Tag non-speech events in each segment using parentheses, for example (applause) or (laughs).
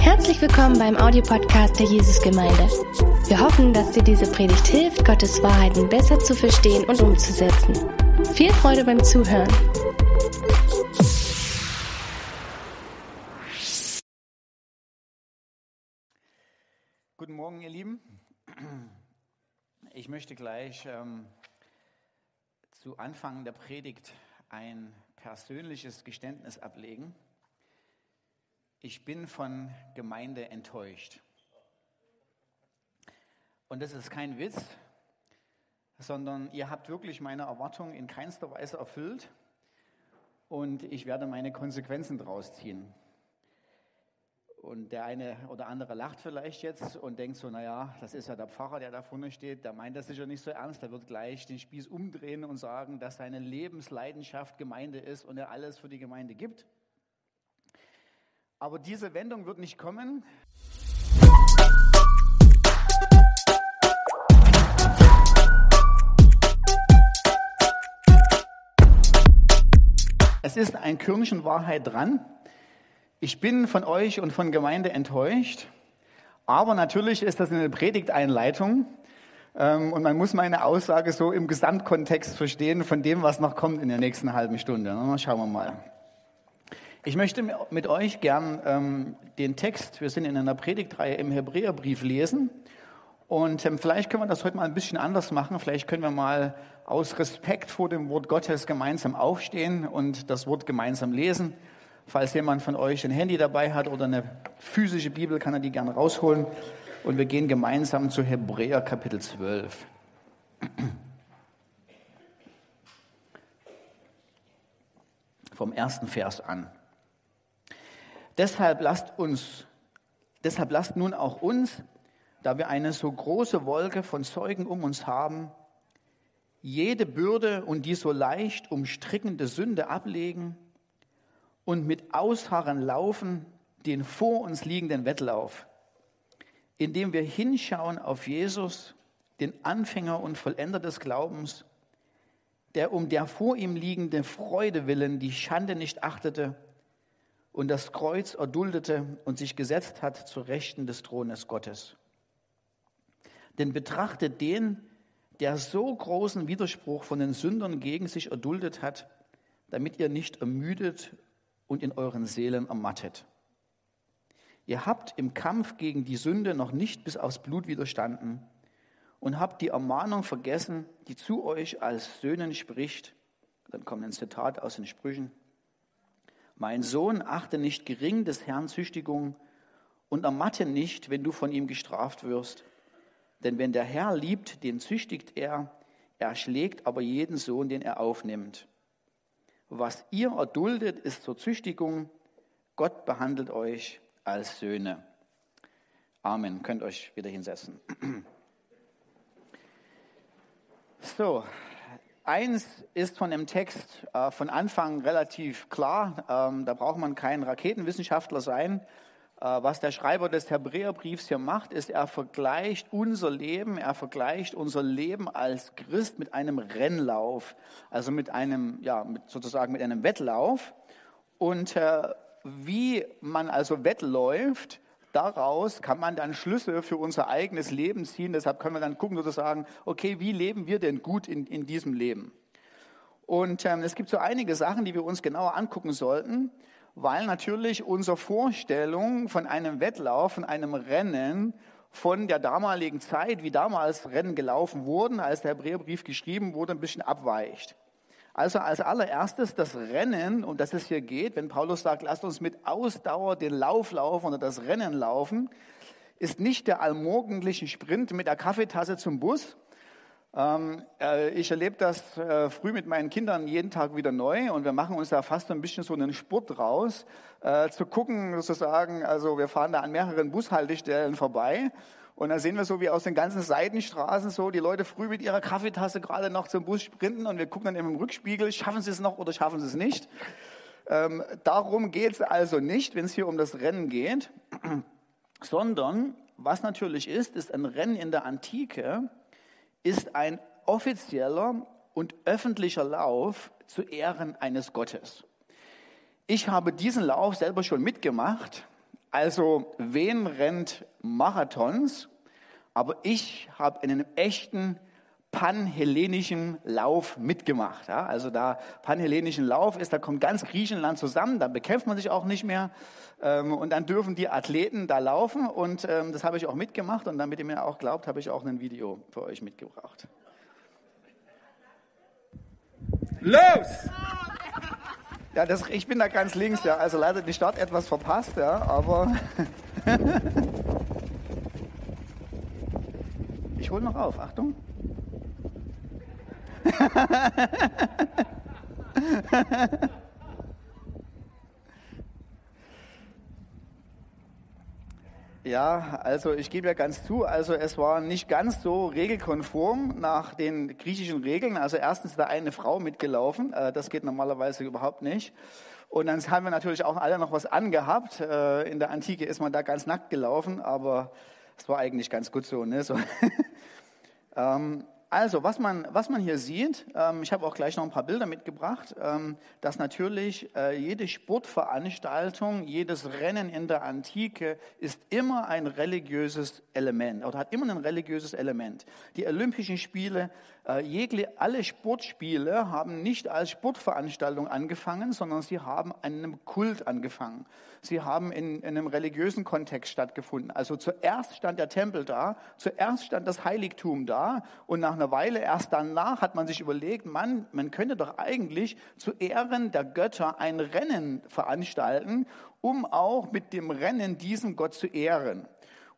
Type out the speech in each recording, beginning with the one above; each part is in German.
Herzlich willkommen beim Audiopodcast der Jesusgemeinde. Wir hoffen, dass dir diese Predigt hilft, Gottes Wahrheiten besser zu verstehen und umzusetzen. Viel Freude beim Zuhören. Guten Morgen, ihr Lieben. Ich möchte gleich ähm, zu Anfang der Predigt ein persönliches Geständnis ablegen. Ich bin von Gemeinde enttäuscht. Und das ist kein Witz, sondern ihr habt wirklich meine Erwartungen in keinster Weise erfüllt und ich werde meine Konsequenzen daraus ziehen. Und der eine oder andere lacht vielleicht jetzt und denkt so, naja, das ist ja der Pfarrer, der da vorne steht, der meint das sicher nicht so ernst, der wird gleich den Spieß umdrehen und sagen, dass seine Lebensleidenschaft Gemeinde ist und er alles für die Gemeinde gibt. Aber diese Wendung wird nicht kommen. Es ist ein Körnchen Wahrheit dran. Ich bin von euch und von Gemeinde enttäuscht, aber natürlich ist das eine Predigteinleitung ähm, und man muss meine Aussage so im Gesamtkontext verstehen von dem, was noch kommt in der nächsten halben Stunde. Schauen wir mal. Ich möchte mit euch gern ähm, den Text, wir sind in einer Predigtreihe im Hebräerbrief lesen und ähm, vielleicht können wir das heute mal ein bisschen anders machen. Vielleicht können wir mal aus Respekt vor dem Wort Gottes gemeinsam aufstehen und das Wort gemeinsam lesen. Falls jemand von euch ein Handy dabei hat oder eine physische Bibel, kann er die gerne rausholen. Und wir gehen gemeinsam zu Hebräer Kapitel 12. Vom ersten Vers an. Deshalb lasst uns, deshalb lasst nun auch uns, da wir eine so große Wolke von Zeugen um uns haben, jede Bürde und die so leicht umstrickende Sünde ablegen und mit Ausharren laufen den vor uns liegenden Wettlauf, indem wir hinschauen auf Jesus, den Anfänger und Vollender des Glaubens, der um der vor ihm liegende Freude willen die Schande nicht achtete und das Kreuz erduldete und sich gesetzt hat zur Rechten des Thrones Gottes. Denn betrachtet den, der so großen Widerspruch von den Sündern gegen sich erduldet hat, damit ihr nicht ermüdet und in euren Seelen ermattet. Ihr habt im Kampf gegen die Sünde noch nicht bis aufs Blut widerstanden und habt die Ermahnung vergessen, die zu euch als Söhnen spricht. Dann kommt ein Zitat aus den Sprüchen. Mein Sohn, achte nicht gering des Herrn Züchtigung und ermatte nicht, wenn du von ihm gestraft wirst. Denn wenn der Herr liebt, den züchtigt er, er schlägt aber jeden Sohn, den er aufnimmt. Was ihr erduldet, ist zur Züchtigung. Gott behandelt euch als Söhne. Amen. Könnt euch wieder hinsetzen. (clears throat) So, eins ist von dem Text äh, von Anfang relativ klar. Ähm, da braucht man kein Raketenwissenschaftler sein. Äh, was der Schreiber des Hebräerbriefs hier macht, ist, er vergleicht unser Leben, er vergleicht unser Leben als Christ mit einem Rennlauf, also mit einem, ja, mit, sozusagen mit einem Wettlauf. Und äh, wie man also wettläuft, daraus kann man dann Schlüsse für unser eigenes Leben ziehen. Deshalb können wir dann gucken, sozusagen, okay, wie leben wir denn gut in, in diesem Leben? Und ähm, es gibt so einige Sachen, die wir uns genauer angucken sollten weil natürlich unsere Vorstellung von einem Wettlauf, von einem Rennen, von der damaligen Zeit, wie damals Rennen gelaufen wurden, als der Hebräerbrief geschrieben wurde, ein bisschen abweicht. Also als allererstes das Rennen, um das es hier geht, wenn Paulus sagt, lasst uns mit Ausdauer den Lauf laufen oder das Rennen laufen, ist nicht der allmorgendliche Sprint mit der Kaffeetasse zum Bus, ähm, äh, ich erlebe das äh, früh mit meinen Kindern jeden Tag wieder neu und wir machen uns da fast so ein bisschen so einen Sport raus, äh, zu gucken sozusagen, also wir fahren da an mehreren Bushaltestellen vorbei und da sehen wir so wie aus den ganzen Seitenstraßen so die Leute früh mit ihrer Kaffeetasse gerade noch zum Bus sprinten und wir gucken dann im Rückspiegel, schaffen sie es noch oder schaffen sie es nicht. Ähm, darum geht es also nicht, wenn es hier um das Rennen geht, (clears throat) sondern was natürlich ist, ist ein Rennen in der Antike, ist ein offizieller und öffentlicher Lauf zu Ehren eines Gottes. Ich habe diesen Lauf selber schon mitgemacht, Also, wen rennt Marathons? Aber ich habe einen echten panhellenischen Lauf mitgemacht. Ja? Also da panhellenischen Lauf ist, da kommt ganz Griechenland zusammen, da bekämpft man sich auch nicht mehr. Ähm, und dann dürfen die Athleten da laufen und ähm, das habe ich auch mitgemacht und damit ihr mir auch glaubt, habe ich auch ein Video für euch mitgebracht. Los! Ja, das, ich bin da ganz links, ja. Also leider die Start etwas verpasst, ja, aber (laughs) ich hole noch auf. Achtung. (laughs) Ja, also ich gebe ja ganz zu, also es war nicht ganz so regelkonform nach den griechischen Regeln. Also erstens ist da eine Frau mitgelaufen, äh, das geht normalerweise überhaupt nicht. Und dann haben wir natürlich auch alle noch was angehabt. Äh, in der Antike ist man da ganz nackt gelaufen, aber es war eigentlich ganz gut so. Ne? so. (laughs) ähm, also, was man, was man hier sieht, ähm, ich habe auch gleich noch ein paar Bilder mitgebracht, ähm, dass natürlich äh, jede Sportveranstaltung, jedes Rennen in der Antike ist immer ein religiöses Element oder hat immer ein religiöses Element. Die Olympischen Spiele, äh, jegliche, alle Sportspiele haben nicht als Sportveranstaltung angefangen, sondern sie haben einem Kult angefangen. Sie haben in, in einem religiösen Kontext stattgefunden. Also zuerst stand der Tempel da, zuerst stand das Heiligtum da und nach einer Weile erst danach hat man sich überlegt, man, man könnte doch eigentlich zu Ehren der Götter ein Rennen veranstalten, um auch mit dem Rennen diesen Gott zu ehren.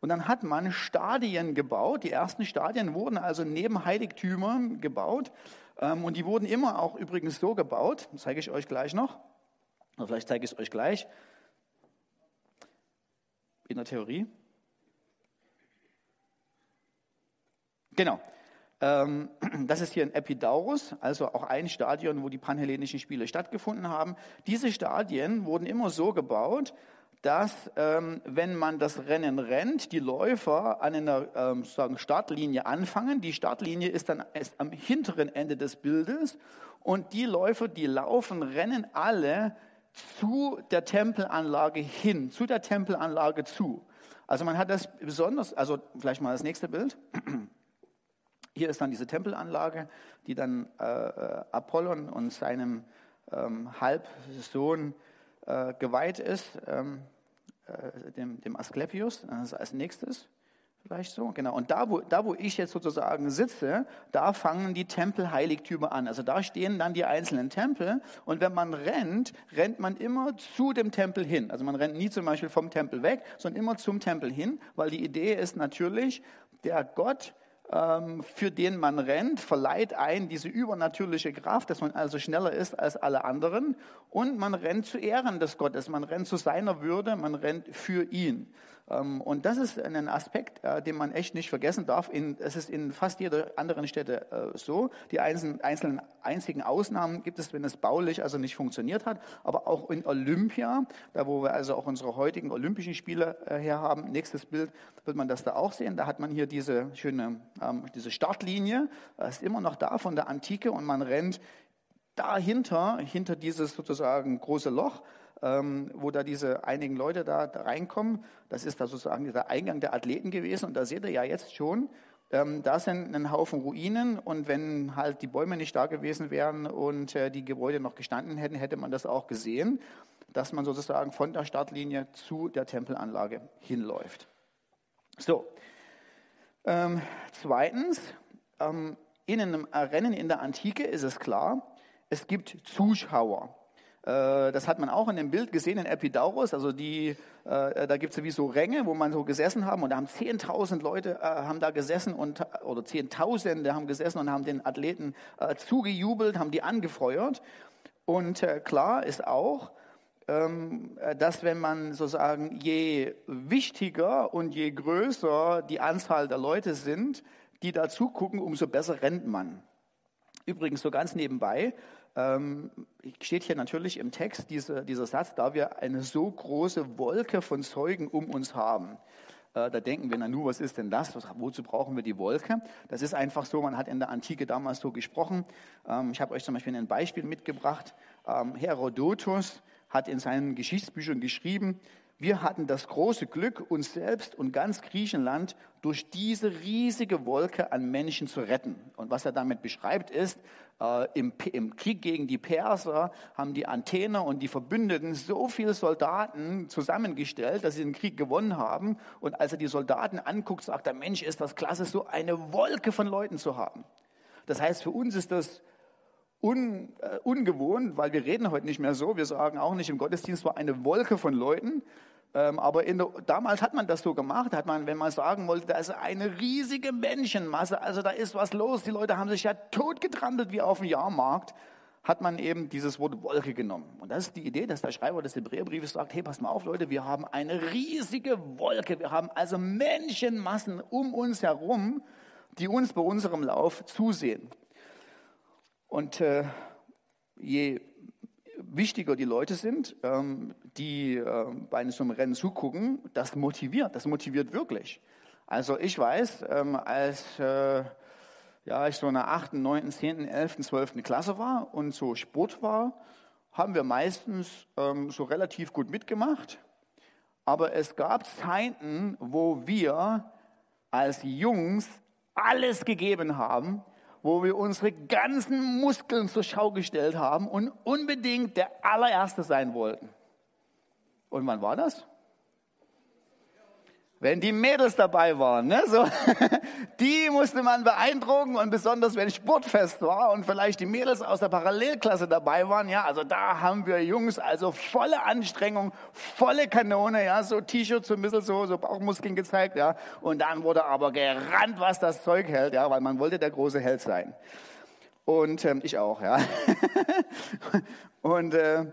Und dann hat man Stadien gebaut. Die ersten Stadien wurden also neben Heiligtümern gebaut. Ähm, und die wurden immer auch übrigens so gebaut, das zeige ich euch gleich noch, oder vielleicht zeige ich es euch gleich, in der Theorie. Genau. Ähm, (clears throat) das ist hier ein Epidaurus, also auch ein Stadion, wo die panhellenischen Spiele stattgefunden haben. Diese Stadien wurden immer so gebaut, dass ähm, wenn man das Rennen rennt, die Läufer an einer ähm, sozusagen Startlinie anfangen. Die Startlinie ist dann ist am hinteren Ende des Bildes und die Läufer, die laufen, rennen alle zu der Tempelanlage hin, zu der Tempelanlage zu. Also man hat das besonders, also vielleicht mal das nächste Bild. (clears throat) Hier ist dann diese Tempelanlage, die dann äh, Apollon und seinem ähm, Halbsohn äh, geweiht ist, ähm, äh, dem, dem Asklepios, das als nächstes. Vielleicht so, genau. Und da wo, da, wo ich jetzt sozusagen sitze, da fangen die Tempelheiligtümer an. Also da stehen dann die einzelnen Tempel. Und wenn man rennt, rennt man immer zu dem Tempel hin. Also man rennt nie zum Beispiel vom Tempel weg, sondern immer zum Tempel hin, weil die Idee ist natürlich, der Gott für den man rennt, verleiht ein diese übernatürliche Kraft, dass man also schneller ist als alle anderen. Und man rennt zu Ehren des Gottes, man rennt zu seiner Würde, man rennt für ihn. Ähm, und das ist ein Aspekt, äh, den man echt nicht vergessen darf. Es ist in fast jeder anderen Städte äh, so. Die einzelnen einzigen Ausnahmen gibt es, wenn es baulich also nicht funktioniert hat. Aber auch in Olympia, da wo wir also auch unsere heutigen Olympischen Spiele äh, her haben, nächstes Bild wird man das da auch sehen. Da hat man hier diese schöne, ähm, diese Startlinie, das ist immer noch da von der Antike und man rennt dahinter, hinter dieses sozusagen große Loch, ähm, wo da diese einigen Leute da, da, reinkommen. Das ist da sozusagen der Eingang der Athleten gewesen. Und da seht ihr ja jetzt schon, ähm, da sind ein Haufen Ruinen. Und wenn halt die Bäume nicht da gewesen wären und äh, die Gebäude noch gestanden hätten, hätte man das auch gesehen, dass man sozusagen von der Startlinie zu der Tempelanlage hinläuft. So, ähm, zweitens, ähm, in einem Rennen in der Antike ist es klar, es gibt Zuschauer. Äh, das hat man auch in dem Bild gesehen in Epidaurus. Also die, äh, da gibt es wie so Ränge, wo man so gesessen haben. Und da haben 10.000 Leute äh, haben da gesessen und oder Zehntausende haben gesessen und haben den Athleten zugejubelt, haben die angefeuert. Und klar ist auch, ähm, dass wenn man sozusagen je wichtiger und je größer die Anzahl der Leute sind, die da zugucken, umso besser rennt man. Übrigens so ganz nebenbei, ähm, steht hier natürlich im Text dieser, dieser Satz, da wir eine so große Wolke von Zeugen um uns haben. Äh, da denken wir, na nu, was ist denn das? Was, wozu brauchen wir die Wolke? Das ist einfach so, man hat in der Antike damals so gesprochen. Ähm, ich habe euch zum Beispiel ein Beispiel mitgebracht. Ähm, Herodotus hat in seinen Geschichtsbüchern geschrieben, Wir hatten das große Glück, uns selbst und ganz Griechenland durch diese riesige Wolke an Menschen zu retten. Und was er damit beschreibt, ist, äh, im, im, Krieg gegen die Perser haben die Antener und die Verbündeten so viele Soldaten zusammengestellt, dass sie den Krieg gewonnen haben. Und als er die Soldaten anguckt, sagt er, Mensch, ist das klasse, so eine Wolke von Leuten zu haben. Das heißt, für uns ist das un, äh, ungewohnt, weil wir reden heute nicht mehr so. Wir sagen auch nicht, im Gottesdienst war eine Wolke von Leuten. Ähm, aber der, damals hat man das so gemacht, hat man, wenn man sagen wollte, da ist eine riesige Menschenmasse, also da ist was los, die Leute haben sich ja totgetrampelt wie auf dem Jahrmarkt, hat man eben dieses Wort Wolke genommen. Und das ist die Idee, dass der Schreiber des Hebräerbriefes sagt, hey, pass mal auf, Leute, wir haben eine riesige Wolke, wir haben also Menschenmassen um uns herum, die uns bei unserem Lauf zusehen. Und äh, je wichtiger die Leute sind, ähm, die äh, bei so einem Rennen zugucken, das motiviert, das motiviert wirklich. Also ich weiß, ähm, als äh, ja, ich so in der 8., 9., 10., 11., 12. Klasse war und so Sport war, haben wir meistens ähm, so relativ gut mitgemacht. Aber es gab Zeiten, wo wir als Jungs alles gegeben haben, wo wir unsere ganzen Muskeln zur Schau gestellt haben und unbedingt der allererste sein wollten. Und wann war das? Wenn die Mädels dabei waren, ne? so, (laughs) die musste man beeindrucken und besonders wenn Sportfest war und vielleicht die Mädels aus der Parallelklasse dabei waren, ja, also da haben wir Jungs also volle Anstrengung, volle Kanone, ja, so T-Shirts so ein bisschen so, so Bauchmuskeln gezeigt, ja, und dann wurde aber gerannt, was das Zeug hält, ja, weil man wollte der große Held sein. Und ähm, ich auch, ja. (laughs) und äh,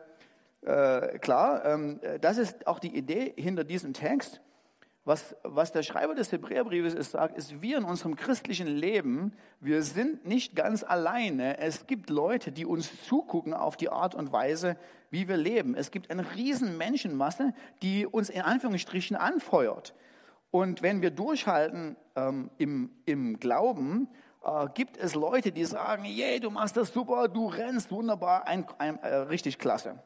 äh, klar, ähm, das ist auch die Idee hinter diesem Text was, was der Schreiber des Hebräerbriefes ist, sagt, ist, wir in unserem christlichen Leben, wir sind nicht ganz alleine. Es gibt Leute, die uns zugucken auf die Art und Weise, wie wir leben. Es gibt eine riesen Menschenmasse, die uns in Anführungsstrichen anfeuert. Und wenn wir durchhalten ähm, im, im Glauben, äh, gibt es Leute, die sagen, yeah, du machst das super, du rennst wunderbar, ein, ein, äh, richtig klasse.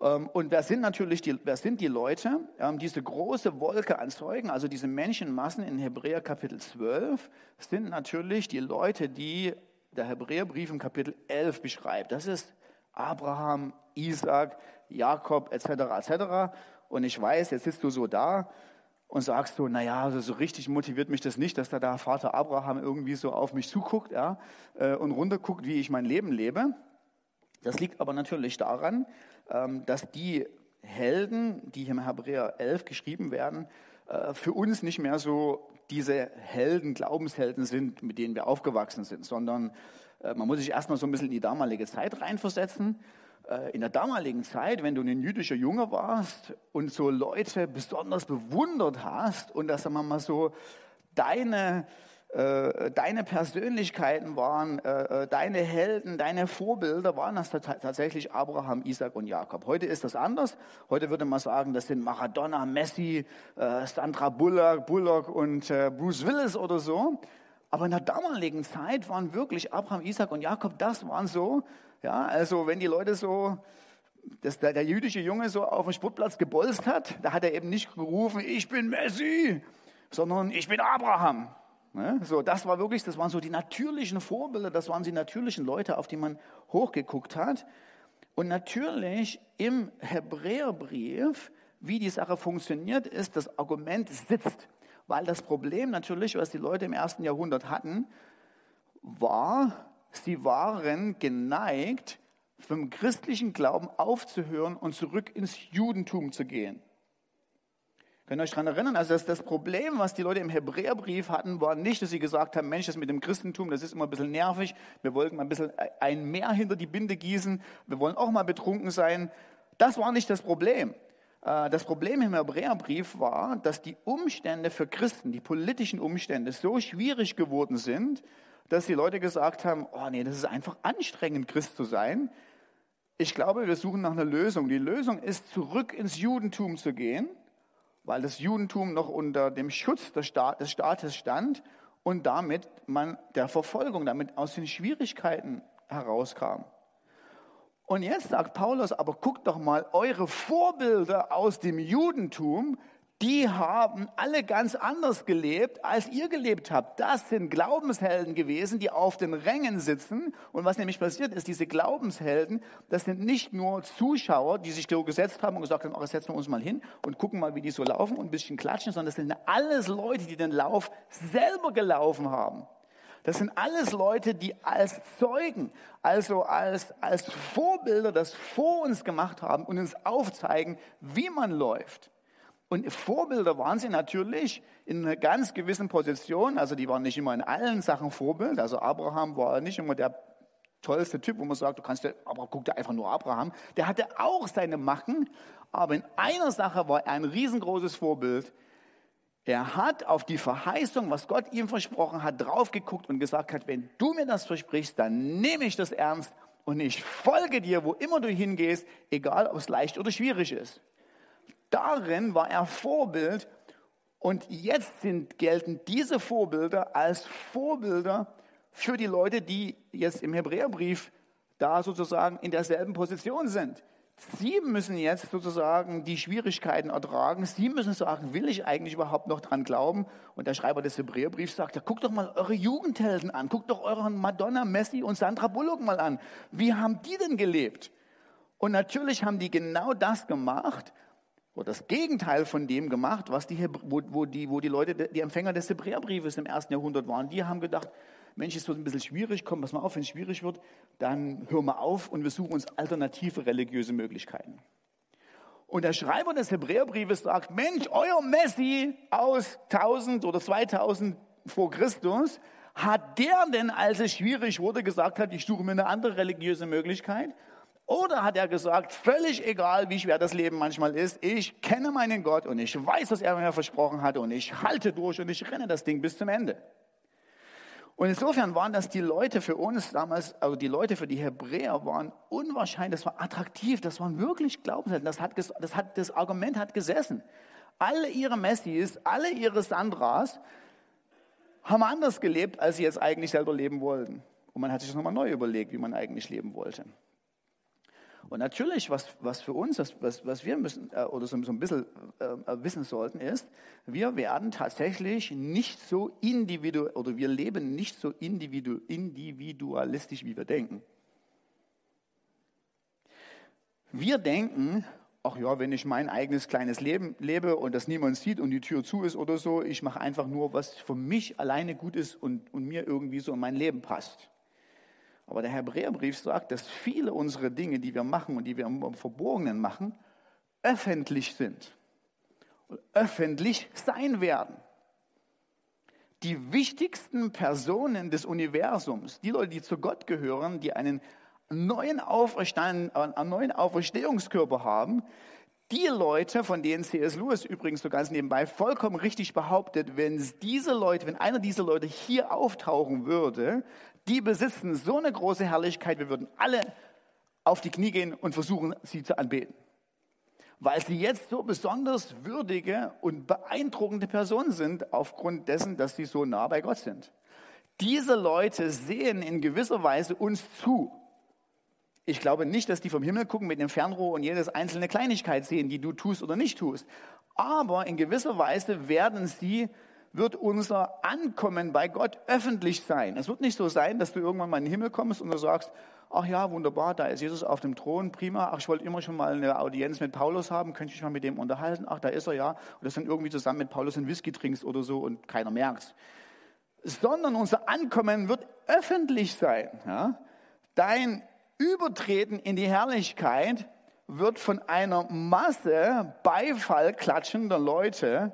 Ähm, und wer sind natürlich die, wer sind die Leute? Ähm, diese große Wolke an Zeugen, also diese Menschenmassen in Hebräer Kapitel 12, sind natürlich die Leute, die der Hebräerbrief im Kapitel 11 beschreibt. Das ist Abraham, Isaac, Jakob etc. etc. Und ich weiß, jetzt sitzt du so da und sagst so, naja, also so richtig motiviert mich das nicht, dass da der Vater Abraham irgendwie so auf mich zuguckt ja, äh, und runterguckt, wie ich mein Leben lebe. Das liegt aber natürlich daran, dass die Helden, die hier im Hebräer 11 geschrieben werden, äh, für uns nicht mehr so diese Helden, Glaubenshelden sind, mit denen wir aufgewachsen sind, sondern äh, man muss sich erstmal so ein bisschen in die damalige Zeit reinversetzen. Äh, in der damaligen Zeit, wenn du ein jüdischer Junge warst und so Leute besonders bewundert hast und dass man mal so deine äh, deine Persönlichkeiten waren, äh, äh, deine Helden, deine Vorbilder waren das tatsächlich Abraham, Isaac und Jakob. Heute ist das anders. Heute würde man sagen, das sind Maradona, Messi, Sandra Bullock, Bullock und Bruce Willis oder so. Aber in der damaligen Zeit waren wirklich Abraham, Isaac und Jakob, das waren so, ja, also wenn die Leute so, dass der, der jüdische Junge so auf dem Sportplatz gebolzt hat, da hat er eben nicht gerufen, ich bin Messi, sondern ich bin Abraham. Ne? So, das war wirklich, das waren so die natürlichen Vorbilder, das waren die natürlichen Leute, auf die man hochgeguckt hat. Und natürlich im Hebräerbrief, wie die Sache funktioniert, ist, das Argument sitzt. Weil das Problem natürlich, was die Leute im ersten Jahrhundert hatten, war, sie waren geneigt, vom christlichen Glauben aufzuhören und zurück ins Judentum zu gehen. Könnt ihr euch daran erinnern? Also das, das Problem, was die Leute im Hebräerbrief hatten, war nicht, dass sie gesagt haben, Mensch, das mit dem Christentum, das ist immer ein bisschen nervig. Wir wollten mal ein bisschen ein Meer hinter die Binde gießen. Wir wollen auch mal betrunken sein. Das war nicht das Problem. Äh, das Problem im Hebräerbrief war, dass die Umstände für Christen, die politischen Umstände so schwierig geworden sind, dass die Leute gesagt haben, oh nee, das ist einfach anstrengend, Christ zu sein. Ich glaube, wir suchen nach einer Lösung. Die Lösung ist, zurück ins Judentum zu gehen weil das Judentum noch unter dem Schutz des, Staat, des Staates stand und damit man der Verfolgung, damit aus den Schwierigkeiten herauskam. Und jetzt sagt Paulus, aber guckt doch mal, eure Vorbilder aus dem Judentum, die haben alle ganz anders gelebt, als ihr gelebt habt. Das sind Glaubenshelden gewesen, die auf den Rängen sitzen. Und was nämlich passiert ist, diese Glaubenshelden, das sind nicht nur Zuschauer, die sich so gesetzt haben und gesagt haben, ach, setzen wir uns mal hin und gucken mal, wie die so laufen und ein bisschen klatschen, sondern das sind alles Leute, die den Lauf selber gelaufen haben. Das sind alles Leute, die als Zeugen, also als, als Vorbilder das vor uns gemacht haben und uns aufzeigen, wie man läuft. Und Vorbilder waren sie natürlich in einer ganz gewissen Position. Also die waren nicht immer in allen Sachen Vorbild. Also Abraham war nicht immer der tollste Typ, wo man sagt, du kannst dir, aber guck dir einfach nur Abraham. Der hatte auch seine Macken, aber in einer Sache war er ein riesengroßes Vorbild. Er hat auf die Verheißung, was Gott ihm versprochen hat, drauf geguckt und gesagt hat, wenn du mir das versprichst, dann nehme ich das ernst und ich folge dir, wo immer du hingehst, egal ob es leicht oder schwierig ist. Darin war er Vorbild und jetzt sind, gelten diese Vorbilder als Vorbilder für die Leute, die jetzt im Hebräerbrief da sozusagen in derselben Position sind. Sie müssen jetzt sozusagen die Schwierigkeiten ertragen. Sie müssen sagen, will ich eigentlich überhaupt noch dran glauben? Und der Schreiber des Hebräerbriefs sagt, ja, guckt doch mal eure Jugendhelden an. Guckt doch euren Madonna, Messi und Sandra Bullock mal an. Wie haben die denn gelebt? Und natürlich haben die genau das gemacht, oder das Gegenteil von dem gemacht, was die, wo, wo, die, wo die Leute, die Empfänger des Hebräerbriefes im ersten Jahrhundert waren. Die haben gedacht, Mensch, ist so ein bisschen schwierig, komm, pass mal auf, wenn es schwierig wird, dann hören wir auf und wir suchen uns alternative religiöse Möglichkeiten. Und der Schreiber des Hebräerbriefes sagt, Mensch, euer Messi aus 1000 oder 2000 vor Christus, hat der denn, als es schwierig wurde, gesagt hat, ich suche mir eine andere religiöse Möglichkeit? Oder hat er gesagt, völlig egal, wie schwer das Leben manchmal ist, ich kenne meinen Gott und ich weiß, was er mir versprochen hatte und ich halte durch und ich renne das Ding bis zum Ende. Und insofern waren das die Leute für uns damals, also die Leute für die Hebräer waren unwahrscheinlich, das war attraktiv, das waren wirklich Glaubenshelden, das, hat, das, hat, das Argument hat gesessen. Alle ihre Messis, alle ihre Sandras haben anders gelebt, als sie jetzt eigentlich selber leben wollten. Und man hat sich das nochmal neu überlegt, wie man eigentlich leben wollte. Und natürlich, was, was für uns, was, was wir müssen äh, oder so, so ein bisschen äh, äh, wissen sollten, ist, wir werden tatsächlich nicht so individuell oder wir leben nicht so individu, individualistisch, wie wir denken. Wir denken, ach ja, wenn ich mein eigenes kleines Leben lebe und das niemand sieht und die Tür zu ist oder so, ich mache einfach nur, was für mich alleine gut ist und, und mir irgendwie so in mein Leben passt. Aber der Hebräerbrief sagt, dass viele unserer Dinge, die wir machen und die wir im Verborgenen machen, öffentlich sind und öffentlich sein werden. Die wichtigsten Personen des Universums, die Leute, die zu Gott gehören, die einen neuen, Auferstehungskörper haben, die Leute, von denen C.S. Lewis übrigens so ganz nebenbei vollkommen richtig behauptet, wenn diese Leute, wenn einer dieser Leute hier auftauchen würde, die besitzen so eine große Herrlichkeit, wir würden alle auf die Knie gehen und versuchen, sie zu anbeten. Weil sie jetzt so besonders würdige und beeindruckende Personen sind, aufgrund dessen, dass sie so nah bei Gott sind. Diese Leute sehen in gewisser Weise uns zu. Ich glaube nicht, dass die vom Himmel gucken mit dem Fernrohr und jedes einzelne Kleinigkeit sehen, die du tust oder nicht tust. Aber in gewisser Weise werden sie wird unser Ankommen bei Gott öffentlich sein. Es wird nicht so sein, dass du irgendwann mal in den Himmel kommst und du sagst, ach ja, wunderbar, da ist Jesus auf dem Thron, prima. Ach, ich wollte immer schon mal eine Audienz mit Paulus haben, könnte ich mich mal mit dem unterhalten? Ach, da ist er ja. Und das dann irgendwie zusammen mit Paulus einen Whisky trinkst oder so und keiner merkt. Sondern unser Ankommen wird öffentlich sein. Ja? Dein Übertreten in die Herrlichkeit wird von einer Masse Beifall klatschender Leute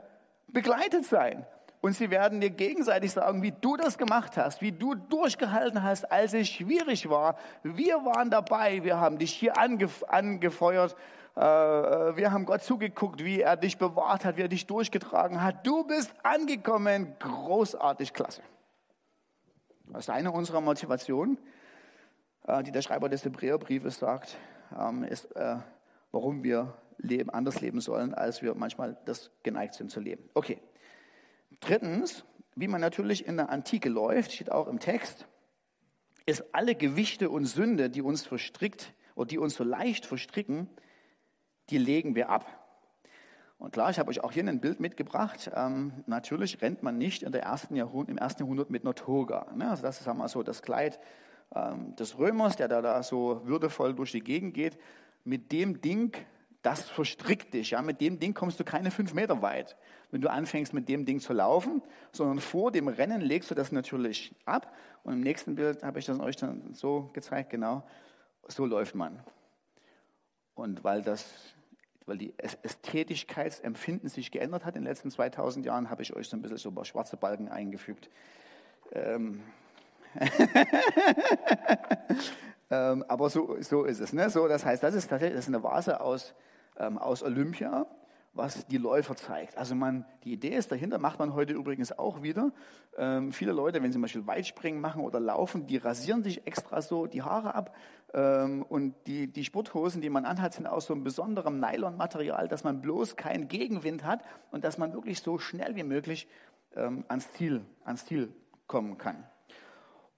begleitet sein. Und sie werden dir gegenseitig sagen, wie du das gemacht hast, wie du durchgehalten hast, als es schwierig war. Wir waren dabei, wir haben dich hier angef angefeuert, äh, wir haben Gott zugeguckt, wie er dich bewahrt hat, wie er dich durchgetragen hat. Du bist angekommen, großartig, klasse. Das ist eine unserer Motivationen, die der Schreiber des Hebräerbriefes sagt, ähm, ist, äh, warum wir leben, anders leben sollen, als wir manchmal das geneigt sind zu leben. Okay. Drittens, wie man natürlich in der Antike läuft, steht auch im Text, ist alle Gewichte und Sünde, die uns verstrickt oder die uns so leicht verstricken, die legen wir ab. Und klar, ich habe euch auch hier ein Bild mitgebracht. Ähm, natürlich rennt man nicht in der ersten im ersten Jahrhundert mit einer Toga. Ne? Also das ist einmal so das Kleid ähm, des Römers, der da, da so würdevoll durch die Gegend geht. Mit dem Ding, das verstrickt dich. Ja? Mit dem Ding kommst du keine fünf Meter weit, wenn du anfängst mit dem Ding zu laufen, sondern vor dem Rennen legst du das natürlich ab. Und im nächsten Bild habe ich das euch dann so gezeigt, genau, so läuft man. Und weil das weil die Ästhetigkeitsempfinden sich geändert hat in den letzten 2000 Jahren, habe ich euch so ein bisschen so ein paar schwarze Balken eingefügt. Ähm (laughs) ähm, aber so, so ist es. Ne? So, das heißt, das ist tatsächlich das ist eine Vase aus, ähm, aus Olympia was die Läufer zeigt. Also man, die Idee ist dahinter, macht man heute übrigens auch wieder. Ähm, viele Leute, wenn sie zum Beispiel Weitspringen machen oder laufen, die rasieren sich extra so die Haare ab. Ähm, und die, die Sporthosen, die man anhat, sind aus so einem besonderen Nylonmaterial, dass man bloß keinen Gegenwind hat und dass man wirklich so schnell wie möglich ähm, ans, Ziel, ans Ziel kommen kann.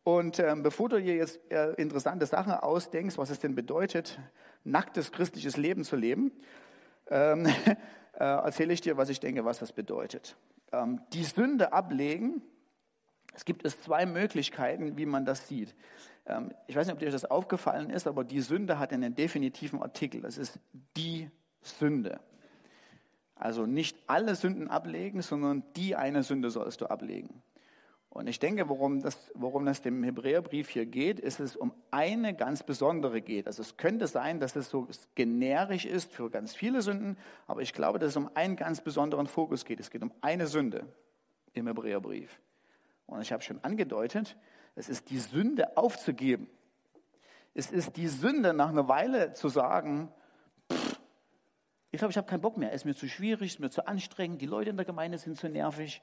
Und ähm, bevor du dir jetzt äh, interessante Sachen ausdenkst, was es denn bedeutet, nacktes christliches Leben zu leben, ähm, (laughs) äh, erzähle ich dir, was ich denke, was das bedeutet. Ähm, die Sünde ablegen, es gibt es zwei Möglichkeiten, wie man das sieht. Ähm, ich weiß nicht, ob dir das aufgefallen ist, aber die Sünde hat einen definitiven Artikel. Das ist die Sünde. Also nicht alle Sünden ablegen, sondern die eine Sünde sollst du ablegen. Und ich denke, worum das, worum das dem Hebräerbrief hier geht, ist es um eine ganz besondere geht. Also es könnte sein, dass es so generisch ist für ganz viele Sünden, aber ich glaube, dass es um einen ganz besonderen Fokus geht. Es geht um eine Sünde im Hebräerbrief. Und ich habe schon angedeutet, es ist die Sünde aufzugeben. Es ist die Sünde nach einer Weile zu sagen, pff, ich glaube, ich habe keinen Bock mehr, es ist mir zu schwierig, es ist mir zu anstrengend, die Leute in der Gemeinde sind zu nervig,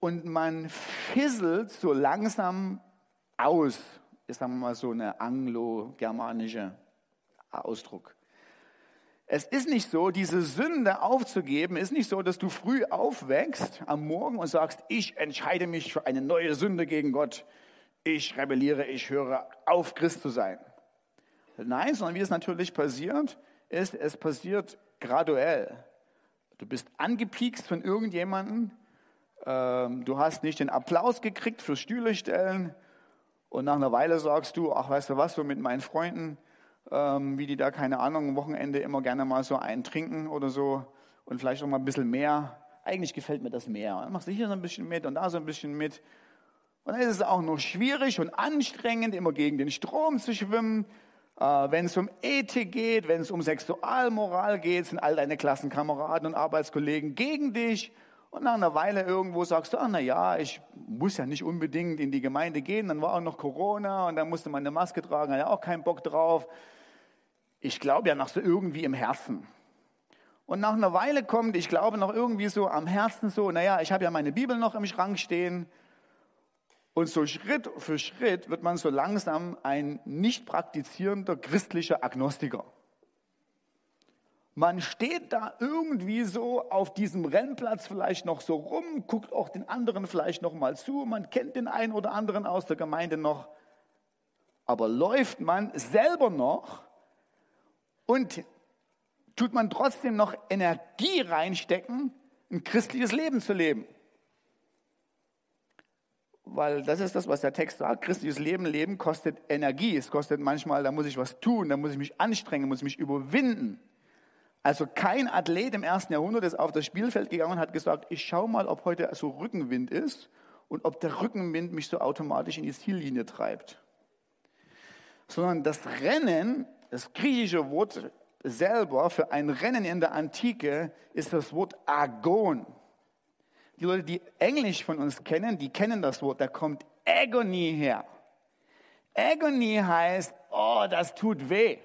und man fisselt so langsam aus. Ist sagen wir mal so eine anglo-germanische Ausdruck. Es ist nicht so, diese Sünde aufzugeben, ist nicht so, dass du früh aufwächst am Morgen und sagst, ich entscheide mich für eine neue Sünde gegen Gott. Ich rebelliere, ich höre auf, Christ zu sein. Nein, sondern wie es natürlich passiert, ist, es passiert graduell. Du bist angepiekst von irgendjemandem, ähm, du hast nicht den Applaus gekriegt für Stühle stellen und nach einer Weile sagst du, ach weißt du was, so mit meinen Freunden, ähm, wie die da, keine Ahnung, am Wochenende immer gerne mal so einen trinken oder so und vielleicht auch mal ein bisschen mehr. Eigentlich gefällt mir das mehr. Dann machst du hier so ein bisschen mit und da so ein bisschen mit. Und dann ist es auch noch schwierig und anstrengend, immer gegen den Strom zu schwimmen. Äh, wenn es um Ethik geht, wenn es um Sexualmoral geht, sind all deine Klassenkameraden und Arbeitskollegen gegen dich. Und nach einer Weile irgendwo sagst du, ach na ja, ich muss ja nicht unbedingt in die Gemeinde gehen. Dann war auch noch Corona und dann musste man eine Maske tragen, hatte auch keinen Bock drauf. Ich glaube ja noch so irgendwie im Herzen. Und nach einer Weile kommt, ich glaube noch irgendwie so am Herzen so, naja, ich habe ja meine Bibel noch im Schrank stehen. Und so Schritt für Schritt wird man so langsam ein nicht praktizierender christlicher Agnostiker. Man steht da irgendwie so auf diesem Rennplatz vielleicht noch so rum, guckt auch den anderen vielleicht noch mal zu, man kennt den einen oder anderen aus der Gemeinde noch, aber läuft man selber noch und tut man trotzdem noch Energie reinstecken, ein christliches Leben zu leben? Weil das ist das, was der Text sagt. Christliches Leben leben kostet Energie. Es kostet manchmal, da muss ich was tun, da muss ich mich anstrengen, muss ich mich überwinden. Also kein Athlet im ersten Jahrhundert ist auf das Spielfeld gegangen und hat gesagt, ich schaue mal, ob heute so Rückenwind ist und ob der Rückenwind mich so automatisch in die Ziellinie treibt. Sondern das Rennen, das griechische Wort selber für ein Rennen in der Antike ist das Wort Agon. Die Leute, die Englisch von uns kennen, die kennen das Wort, da kommt Agony her. Agony heißt, oh, das tut weh.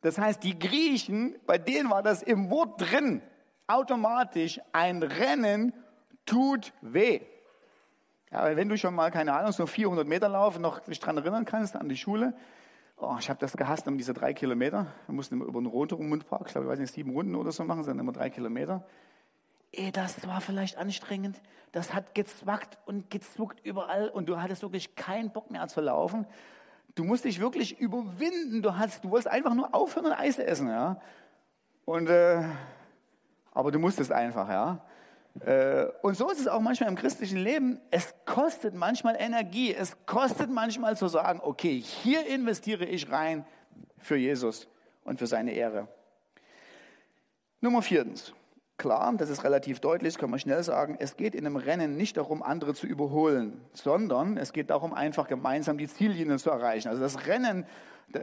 Das heißt, die Griechen, bei denen war das im Wort drin, automatisch, ein Rennen tut weh. Ja, aber wenn du schon mal, keine Ahnung, so 400 Meter laufen, noch dich daran erinnern kannst an die Schule, oh, ich habe das gehasst um diese drei Kilometer. Wir mussten immer über einen Rotrum-Mundpark, ich glaube, ich weiß nicht, sieben Runden oder so machen, sind immer drei Kilometer. Ey, das war vielleicht anstrengend. Das hat gezwackt und gezwuckt überall und du hattest wirklich keinen Bock mehr zu laufen. Du musst dich wirklich überwinden. Du hast, du wolltest einfach nur aufhören und Eis essen, ja. Und, äh, aber du musstest einfach, ja. Äh, und so ist es auch manchmal im christlichen Leben. Es kostet manchmal Energie. Es kostet manchmal zu sagen, okay, hier investiere ich rein für Jesus und für seine Ehre. Nummer viertens. Klar, das ist relativ deutlich, kann man schnell sagen, es geht in einem Rennen nicht darum, andere zu überholen, sondern es geht darum, einfach gemeinsam die Ziellinie zu erreichen. Also das Rennen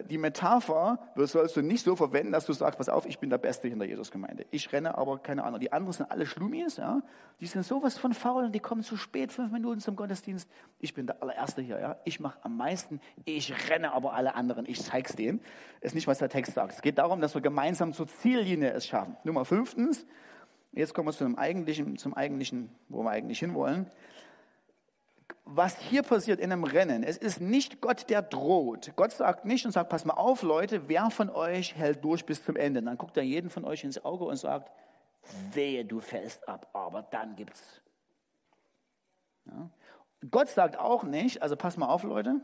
die Metapher sollst du nicht so verwenden, dass du sagst, pass auf, ich bin der Beste in der Jesusgemeinde. Ich renne aber keine Ahnung. Die anderen sind alle Schlummis, ja. Die sind sowas von faul, die kommen zu spät, fünf Minuten zum Gottesdienst. Ich bin der allererste hier, ja. Ich mache am meisten, ich renne aber alle anderen. Ich zeig's denen. Ist nicht, was der Text sagt. Es geht darum, dass wir gemeinsam zur Ziellinie es schaffen. Nummer fünftens. Jetzt kommen wir zu einem eigentlichen, zum eigentlichen, wo wir eigentlich hinwollen was hier passiert in einem Rennen, es ist nicht Gott, der droht. Gott sagt nicht und sagt, pass mal auf, Leute, wer von euch hält durch bis zum Ende? Und dann guckt er jeden von euch ins Auge und sagt, wehe, du fällst ab, aber dann gibt's. Ja. Gott sagt auch nicht, also pass mal auf, Leute,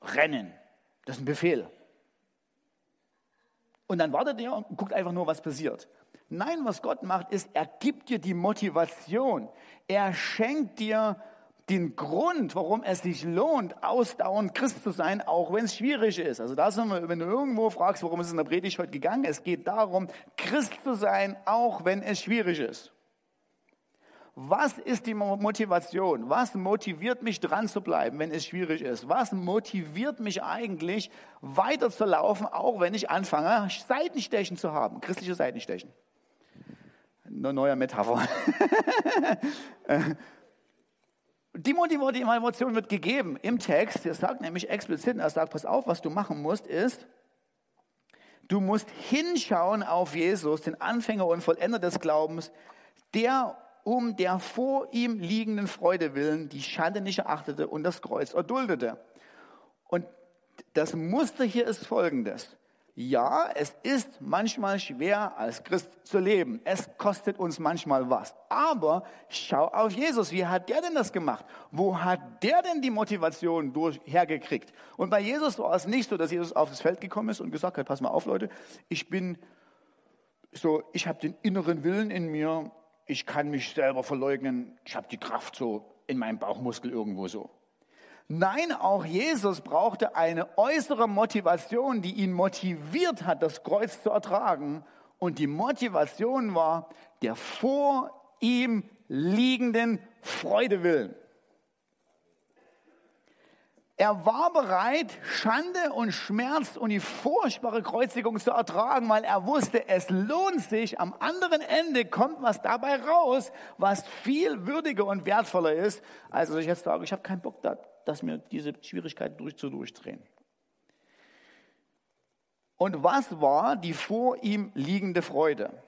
rennen, das ist ein Befehl. Und dann wartet er und guckt einfach nur, was passiert. Nein, was Gott macht, ist, er gibt dir die Motivation. Er schenkt dir den Grund, warum es sich lohnt, ausdauernd Christ zu sein, auch wenn es schwierig ist. Also da wenn du irgendwo fragst, worum ist es in der Predigt heute gegangen, es geht darum, Christ zu sein, auch wenn es schwierig ist. Was ist die Motivation? Was motiviert mich dran zu bleiben, wenn es schwierig ist? Was motiviert mich eigentlich weiterzulaufen, auch wenn ich anfange, Seitenstechen zu haben, christliche Seitenstechen? eine neue Metapher. (laughs) Die Motivation wird gegeben im Text. Er sagt nämlich explizit, er sagt, pass auf, was du machen musst, ist, du musst hinschauen auf Jesus, den Anfänger und Vollender des Glaubens, der um der vor ihm liegenden Freude willen die Schande nicht erachtete und das Kreuz erduldete. Und das Muster hier ist folgendes. Ja, es ist manchmal schwer, als Christ zu leben. Es kostet uns manchmal was. Aber schau auf Jesus. Wie hat der denn das gemacht? Wo hat der denn die Motivation durch, hergekriegt? Und bei Jesus war es nicht so, dass Jesus auf das Feld gekommen ist und gesagt hat, pass mal auf, Leute, ich bin so, ich habe den inneren Willen in mir. Ich kann mich selber verleugnen. Ich habe die Kraft so in meinem Bauchmuskel irgendwo so. Nein, auch Jesus brauchte eine äußere Motivation, die ihn motiviert hat, das Kreuz zu ertragen. Und die Motivation war der vor ihm liegenden Freude willen. Er war bereit, Schande und Schmerz und die furchtbare Kreuzigung zu ertragen, weil er wusste, es lohnt sich. Am anderen Ende kommt was dabei raus, was viel würdiger und wertvoller ist, als ich jetzt sage, ich habe keinen Bock da dass mir diese Schwierigkeiten durch zu durchdrehen. Und was war die vor ihm liegende Freude?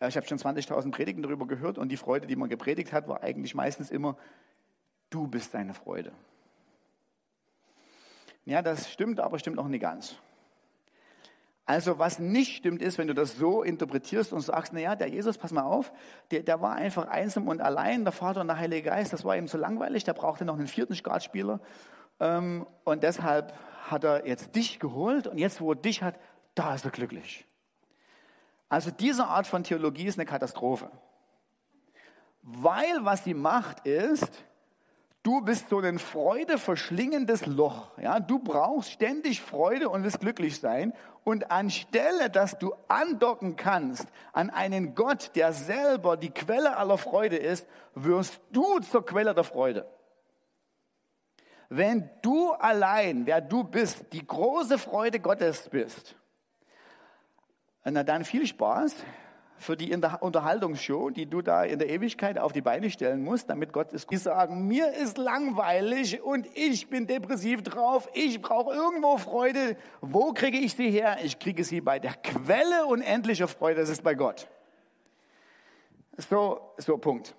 Ich habe schon 20.000 Predigten darüber gehört und die Freude, die man gepredigt hat, war eigentlich meistens immer, du bist deine Freude. Ja, das stimmt, aber stimmt auch nicht ganz. Also was nicht stimmt ist, wenn du das so interpretierst und sagst, naja, der Jesus, pass mal auf, der, der war einfach einsam und allein, der Vater und der Heilige Geist, das war ihm zu langweilig, der brauchte noch einen vierten Startspieler ähm, und deshalb hat er jetzt dich geholt und jetzt, wo er dich hat, da ist er glücklich. Also diese Art von Theologie ist eine Katastrophe. Weil was sie macht ist, Du bist so ein freudeverschlingendes Loch. Ja, du brauchst ständig Freude und willst glücklich sein. Und anstelle, dass du andocken kannst an einen Gott, der selber die Quelle aller Freude ist, wirst du zur Quelle der Freude. Wenn du allein, wer du bist, die große Freude Gottes bist, na dann viel Spaß für die Unterhaltungsshow, die du da in der Ewigkeit auf die Beine stellen musst, damit Gott es sagen, mir ist langweilig und ich bin depressiv drauf, ich brauche irgendwo Freude. Wo kriege ich sie her? Ich kriege sie bei der Quelle unendlicher Freude, das ist bei Gott. So, so Punkt.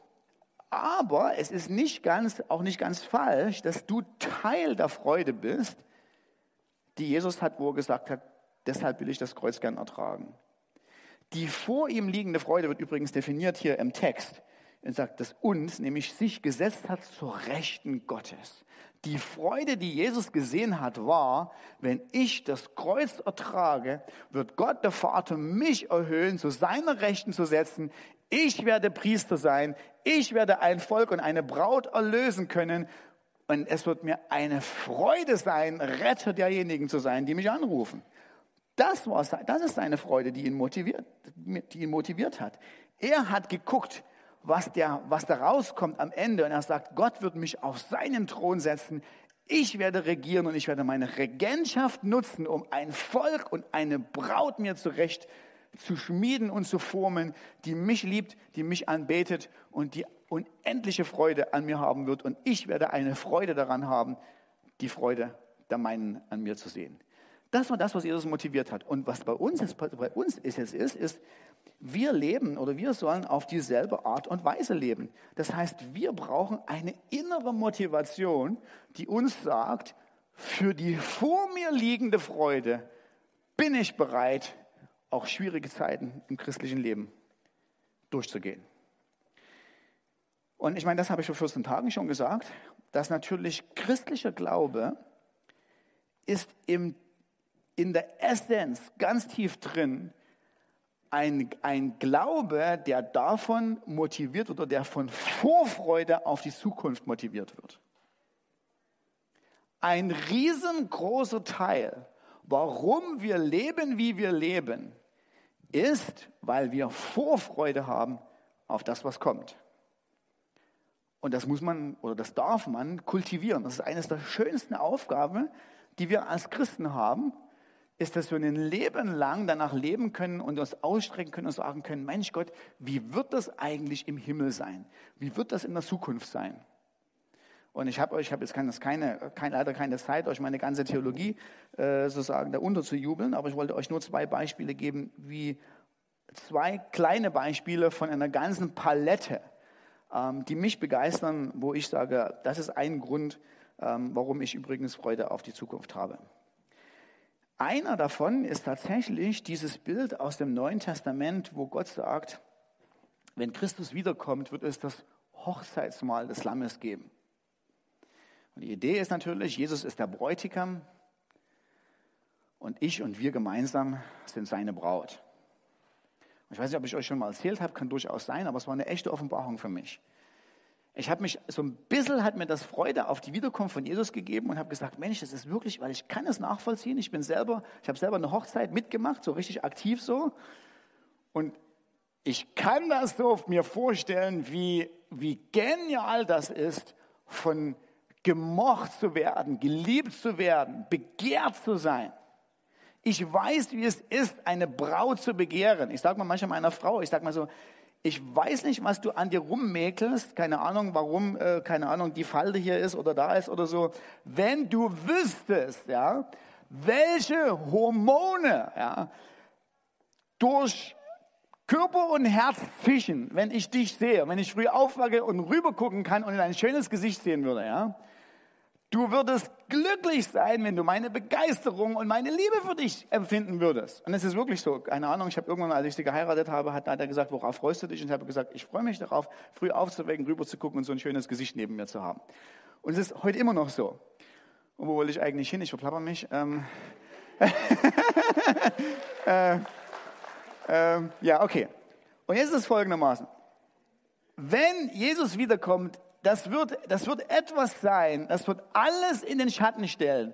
Aber es ist nicht ganz, auch nicht ganz falsch, dass du Teil der Freude bist, die Jesus hat, wo er gesagt hat, deshalb will ich das Kreuz gern ertragen. Die vor ihm liegende Freude wird übrigens definiert hier im Text er sagt, dass uns, nämlich sich gesetzt hat zur Rechten Gottes. Die Freude, die Jesus gesehen hat, war, wenn ich das Kreuz ertrage, wird Gott der Vater mich erhöhen, zu seiner Rechten zu setzen. Ich werde Priester sein. Ich werde ein Volk und eine Braut erlösen können. Und es wird mir eine Freude sein, Retter derjenigen zu sein, die mich anrufen. Das, war, das ist seine Freude, die ihn, motiviert, die ihn motiviert hat. Er hat geguckt, was, der, was da rauskommt am Ende. Und er sagt, Gott wird mich auf seinen Thron setzen. Ich werde regieren und ich werde meine Regentschaft nutzen, um ein Volk und eine Braut mir zurecht zu schmieden und zu formen, die mich liebt, die mich anbetet und die unendliche Freude an mir haben wird. Und ich werde eine Freude daran haben, die Freude der meinen an mir zu sehen. Das war das, was Jesus motiviert hat. Und was bei uns, ist, bei uns ist, ist, ist, ist, wir leben oder wir sollen auf dieselbe Art und Weise leben. Das heißt, wir brauchen eine innere Motivation, die uns sagt, für die vor mir liegende Freude bin ich bereit, auch schwierige Zeiten im christlichen Leben durchzugehen. Und ich meine, das habe ich vor 14 Tagen schon gesagt, dass natürlich christlicher Glaube ist im, in der Essenz ganz tief drin, ein, ein Glaube, der davon motiviert oder der von Vorfreude auf die Zukunft motiviert wird. Ein riesengroßer Teil, warum wir leben, wie wir leben, ist, weil wir Vorfreude haben auf das, was kommt. Und das muss man oder das darf man kultivieren. Das ist eines der schönsten Aufgaben, die wir als Christen haben, ist, dass wir ein Leben lang danach leben können und uns ausstrecken können und sagen können, Mensch Gott, wie wird das eigentlich im Himmel sein? Wie wird das in der Zukunft sein? Und ich habe euch, ich habe jetzt keine, keine, leider keine Zeit, euch meine ganze Theologie äh, sozusagen da unterzujubeln, aber ich wollte euch nur zwei Beispiele geben, wie zwei kleine Beispiele von einer ganzen Palette, ähm, die mich begeistern, wo ich sage, das ist ein Grund, ähm, warum ich übrigens Freude auf die Zukunft habe. Einer davon ist tatsächlich dieses Bild aus dem Neuen Testament, wo Gott sagt, wenn Christus wiederkommt, wird es das Hochzeitsmahl des Lammes geben. Und die Idee ist natürlich, Jesus ist der Bräutigam und ich und wir gemeinsam sind seine Braut. Ich weiß nicht, ob ich euch schon mal erzählt habe, kann durchaus sein, aber es war eine echte Offenbarung für mich. Ich habe mich, so ein bisschen hat mir das Freude auf die Wiederkunft von Jesus gegeben und habe gesagt, Mensch, das ist wirklich, weil ich kann es nachvollziehen. Ich bin selber, ich habe selber eine Hochzeit mitgemacht, so richtig aktiv so. Und ich kann das so mir vorstellen, wie, wie genial das ist, von gemocht zu werden, geliebt zu werden, begehrt zu sein. Ich weiß, wie es ist, eine Braut zu begehren. Ich sage mal manchmal meiner Frau, ich sage mal so, ich weiß nicht, was du an dir rummäkelst, keine Ahnung, warum, äh, keine Ahnung, die Falte hier ist oder da ist oder so. Wenn du wüsstest, ja, welche Hormone, ja, durch Körper und Herz fischen, wenn ich dich sehe, wenn ich früh aufwache und rübergucken kann und in ein schönes Gesicht sehen würde, ja, Du würdest glücklich sein, wenn du meine Begeisterung und meine Liebe für dich empfinden würdest. Und es ist wirklich so. Keine Ahnung, ich habe irgendwann, als ich sie geheiratet habe, hat, er gesagt, worauf freust du dich? Und ich habe gesagt, ich freue mich darauf, früh aufzuwecken, rüber zu gucken und so ein schönes Gesicht neben mir zu haben. Und es ist heute immer noch so. Und wo will ich eigentlich hin? Ich verplapper mich. Ähm (laughs) äh, äh, ja, okay. Und jetzt ist es folgendermaßen. Wenn Jesus wiederkommt, das wird, das wird etwas sein, das wird alles in den Schatten stellen.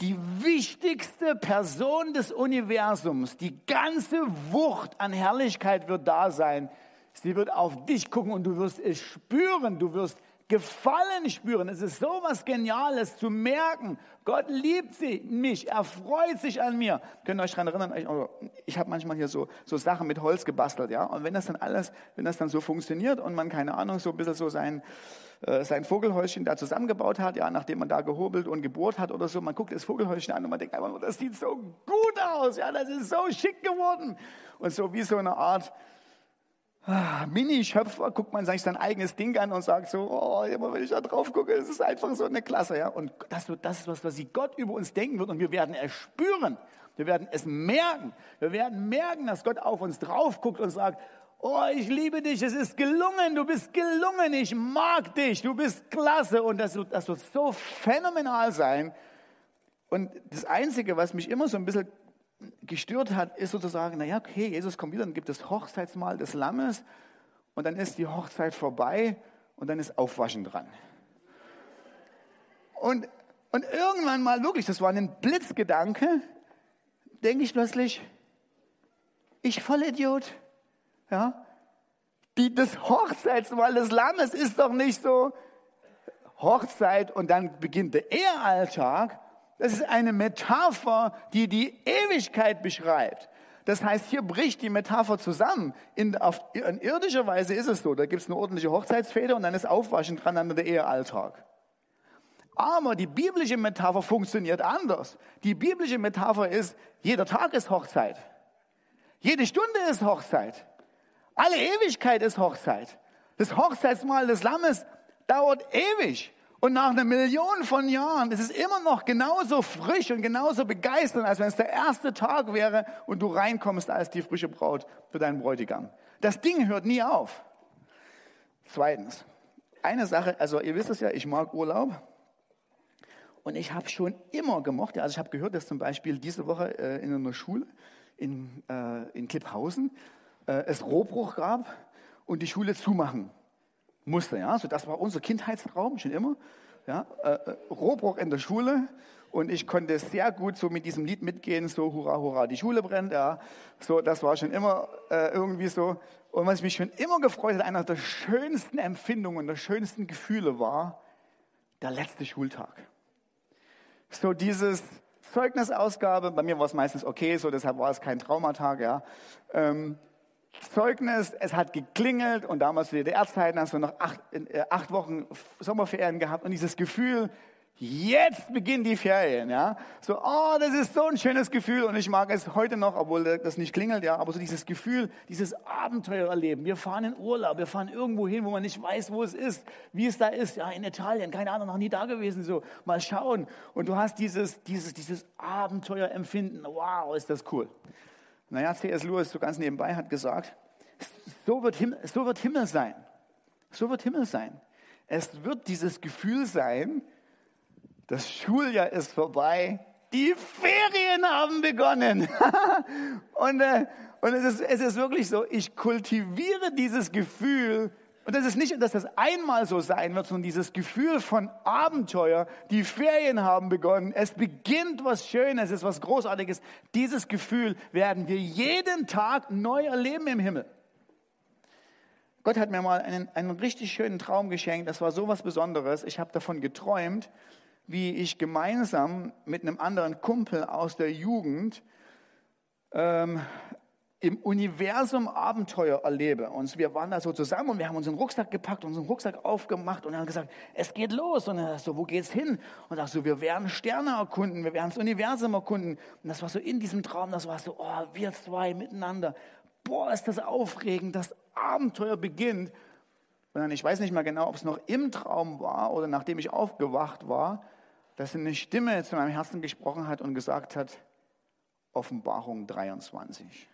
Die wichtigste Person des Universums, die ganze Wucht an Herrlichkeit wird da sein. Sie wird auf dich gucken und du wirst es spüren, du wirst Gefallen spüren. Es ist so was Geniales zu merken. Gott liebt sie, mich, er freut sich an mir. Könnt ihr euch daran erinnern? Ich, oh, ich habe manchmal hier so, so Sachen mit Holz gebastelt, ja. Und wenn das dann alles, wenn das dann so funktioniert und man, keine Ahnung, so ein bisschen so sein, sein Vogelhäuschen da zusammengebaut hat, ja, nachdem man da gehobelt und gebohrt hat oder so. Man guckt das Vogelhäuschen an und man denkt einfach nur, das sieht so gut aus, ja, das ist so schick geworden. Und so wie so eine Art ah, Mini-Schöpfer guckt man sich sein eigenes Ding an und sagt so, oh, immer wenn ich da drauf gucke, es ist einfach so eine Klasse, ja. Und das, das ist was, was Gott über uns denken wird und wir werden es spüren. Wir werden es merken. Wir werden merken, dass Gott auf uns drauf guckt und sagt, oh, ich liebe dich, es ist gelungen, du bist gelungen, ich mag dich, du bist klasse. Und das, das wird so phänomenal sein. Und das Einzige, was mich immer so ein bisschen gestört hat, ist sozusagen, naja, okay, Jesus kommt wieder, dann gibt es Hochzeitsmahl des Lammes. Und dann ist die Hochzeit vorbei. Und dann ist Aufwaschen dran. Und, und irgendwann mal wirklich, das war ein Blitzgedanke, denke ich plötzlich, ich Vollidiot, ja, die, das Hochzeitsmahl des Lammes ist doch nicht so Hochzeit und dann beginnt der Ehealltag. Das ist eine Metapher, die die Ewigkeit beschreibt. Das heißt, hier bricht die Metapher zusammen. In, auf, in irdischer Weise ist es so, da gibt es eine ordentliche Hochzeitsfeder und dann ist Aufwaschen dran an der Ehealltag. Aber die biblische Metapher funktioniert anders. Die biblische Metapher ist, jeder Tag ist Hochzeit. Jede Stunde ist Hochzeit. Alle Ewigkeit ist Hochzeit. Das Hochzeitsmahl des Lammes dauert ewig. Und nach einer Million von Jahren ist es immer noch genauso frisch und genauso begeisternd, als wenn es der erste Tag wäre und du reinkommst als die frische Braut für deinen Bräutigam. Das Ding hört nie auf. Zweitens, eine Sache, also ihr wisst es ja, ich mag Urlaub. Und ich habe schon immer gemocht, also ich habe gehört, dass zum Beispiel diese Woche äh, in einer Schule in, äh, in Klipphausen äh, es Rohbruch gab und die Schule zumachen musste. Ja? So, das war unser Kindheitstraum schon immer. Ja? Äh, äh, Rohbruch in der Schule und ich konnte sehr gut so mit diesem Lied mitgehen, so hurra, hurra, die Schule brennt. Ja? So, das war schon immer äh, irgendwie so. Und was mich schon immer gefreut hat, einer der schönsten Empfindungen, der schönsten Gefühle war der letzte Schultag so dieses Zeugnisausgabe, bei mir war es meistens okay, so deshalb war es kein Traumatag, ja. Ähm, Zeugnis, es hat geklingelt und damals wieder DDR-Zeiten hast du noch acht, äh, acht Wochen Sommerferien gehabt und dieses Gefühl, Jetzt beginnen die Ferien, ja. So, oh, das ist so ein schönes Gefühl und ich mag es heute noch, obwohl das nicht klingelt, ja. Aber so dieses Gefühl, dieses Abenteuer erleben. Wir fahren in Urlaub, wir fahren irgendwo hin, wo man nicht weiß, wo es ist, wie es da ist. Ja, in Italien, keine Ahnung, noch nie da gewesen. So, mal schauen. Und du hast dieses, dieses, dieses Abenteuerempfinden. Wow, ist das cool. Naja, C.S. Lewis so ganz nebenbei hat gesagt, so wird, Himmel, so wird Himmel sein. So wird Himmel sein. Es wird dieses Gefühl sein, das Schuljahr ist vorbei. Die Ferien haben begonnen. (laughs) und äh, und es, ist, es ist wirklich so, ich kultiviere dieses Gefühl. Und das ist nicht, dass das einmal so sein wird, sondern dieses Gefühl von Abenteuer. Die Ferien haben begonnen. Es beginnt was Schönes, es ist was Großartiges. Dieses Gefühl werden wir jeden Tag neu erleben im Himmel. Gott hat mir mal einen, einen richtig schönen Traum geschenkt. Das war so was Besonderes. Ich habe davon geträumt, wie ich gemeinsam mit einem anderen Kumpel aus der Jugend ähm, im Universum Abenteuer erlebe. Und wir waren da so zusammen und wir haben unseren Rucksack gepackt, unseren Rucksack aufgemacht und haben gesagt, es geht los. Und er so, wo geht's hin? Und er so, wir werden Sterne erkunden, wir werden das Universum erkunden. Und das war so in diesem Traum, das war so, oh, wir zwei miteinander. Boah, ist das aufregend, das Abenteuer beginnt. Und dann, ich weiß nicht mehr genau, ob es noch im Traum war oder nachdem ich aufgewacht war, dass eine Stimme zu meinem Herzen gesprochen hat und gesagt hat, Offenbarung 23.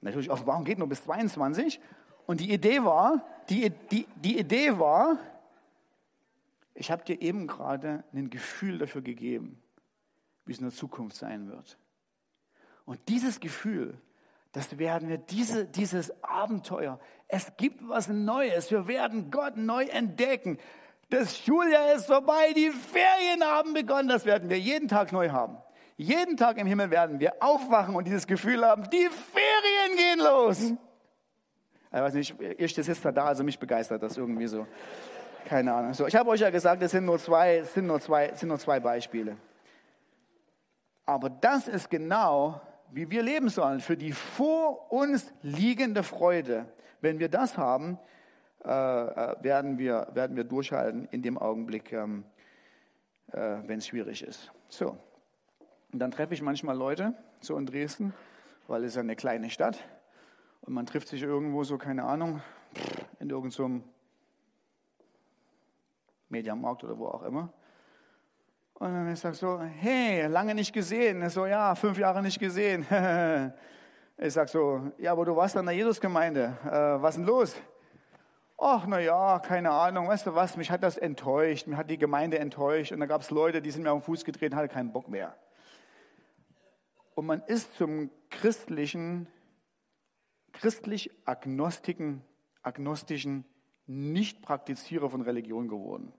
Natürlich, Offenbarung geht nur bis 22. Und die Idee war, die, die, die Idee war, ich habe dir eben gerade ein Gefühl dafür gegeben, wie es in der Zukunft sein wird. Und dieses Gefühl, das werden wir, diese, dieses Abenteuer, es gibt was Neues, wir werden Gott neu entdecken. Das Schuljahr ist vorbei, die Ferien haben begonnen. Das werden wir jeden Tag neu haben. Jeden Tag im Himmel werden wir aufwachen und dieses Gefühl haben, die Ferien gehen los. Ich weiß nicht, ihr sitzt da, also mich begeistert das irgendwie so. Keine Ahnung. So, ich habe euch ja gesagt, es sind nur zwei, sind nur zwei, sind nur zwei Beispiele. Aber das ist genau, wie wir leben sollen, für die vor uns liegende Freude. Wenn wir das haben, äh, äh, werden, wir, werden wir durchhalten in dem Augenblick, ähm, äh, wenn es schwierig ist. So. Und dann treffe ich manchmal Leute, so in Dresden, weil es ja eine kleine Stadt und man trifft sich irgendwo so, keine Ahnung, in irgendeinem so Mediamarkt oder wo auch immer. Und dann ich sage so, hey, lange nicht gesehen. So, ja, fünf Jahre nicht gesehen. (laughs) Ich sag so, ja, aber du warst an der Jesusgemeinde. Äh, was ist denn los? Ach, na ja, keine Ahnung, weißt du was, mich hat das enttäuscht, mich hat die Gemeinde enttäuscht und da gab es Leute, die sind mir auf den Fuß gedreht und hatten keinen Bock mehr. Und man ist zum christlichen, christlich agnostiken, agnostischen Nicht-Praktizierer von Religion geworden.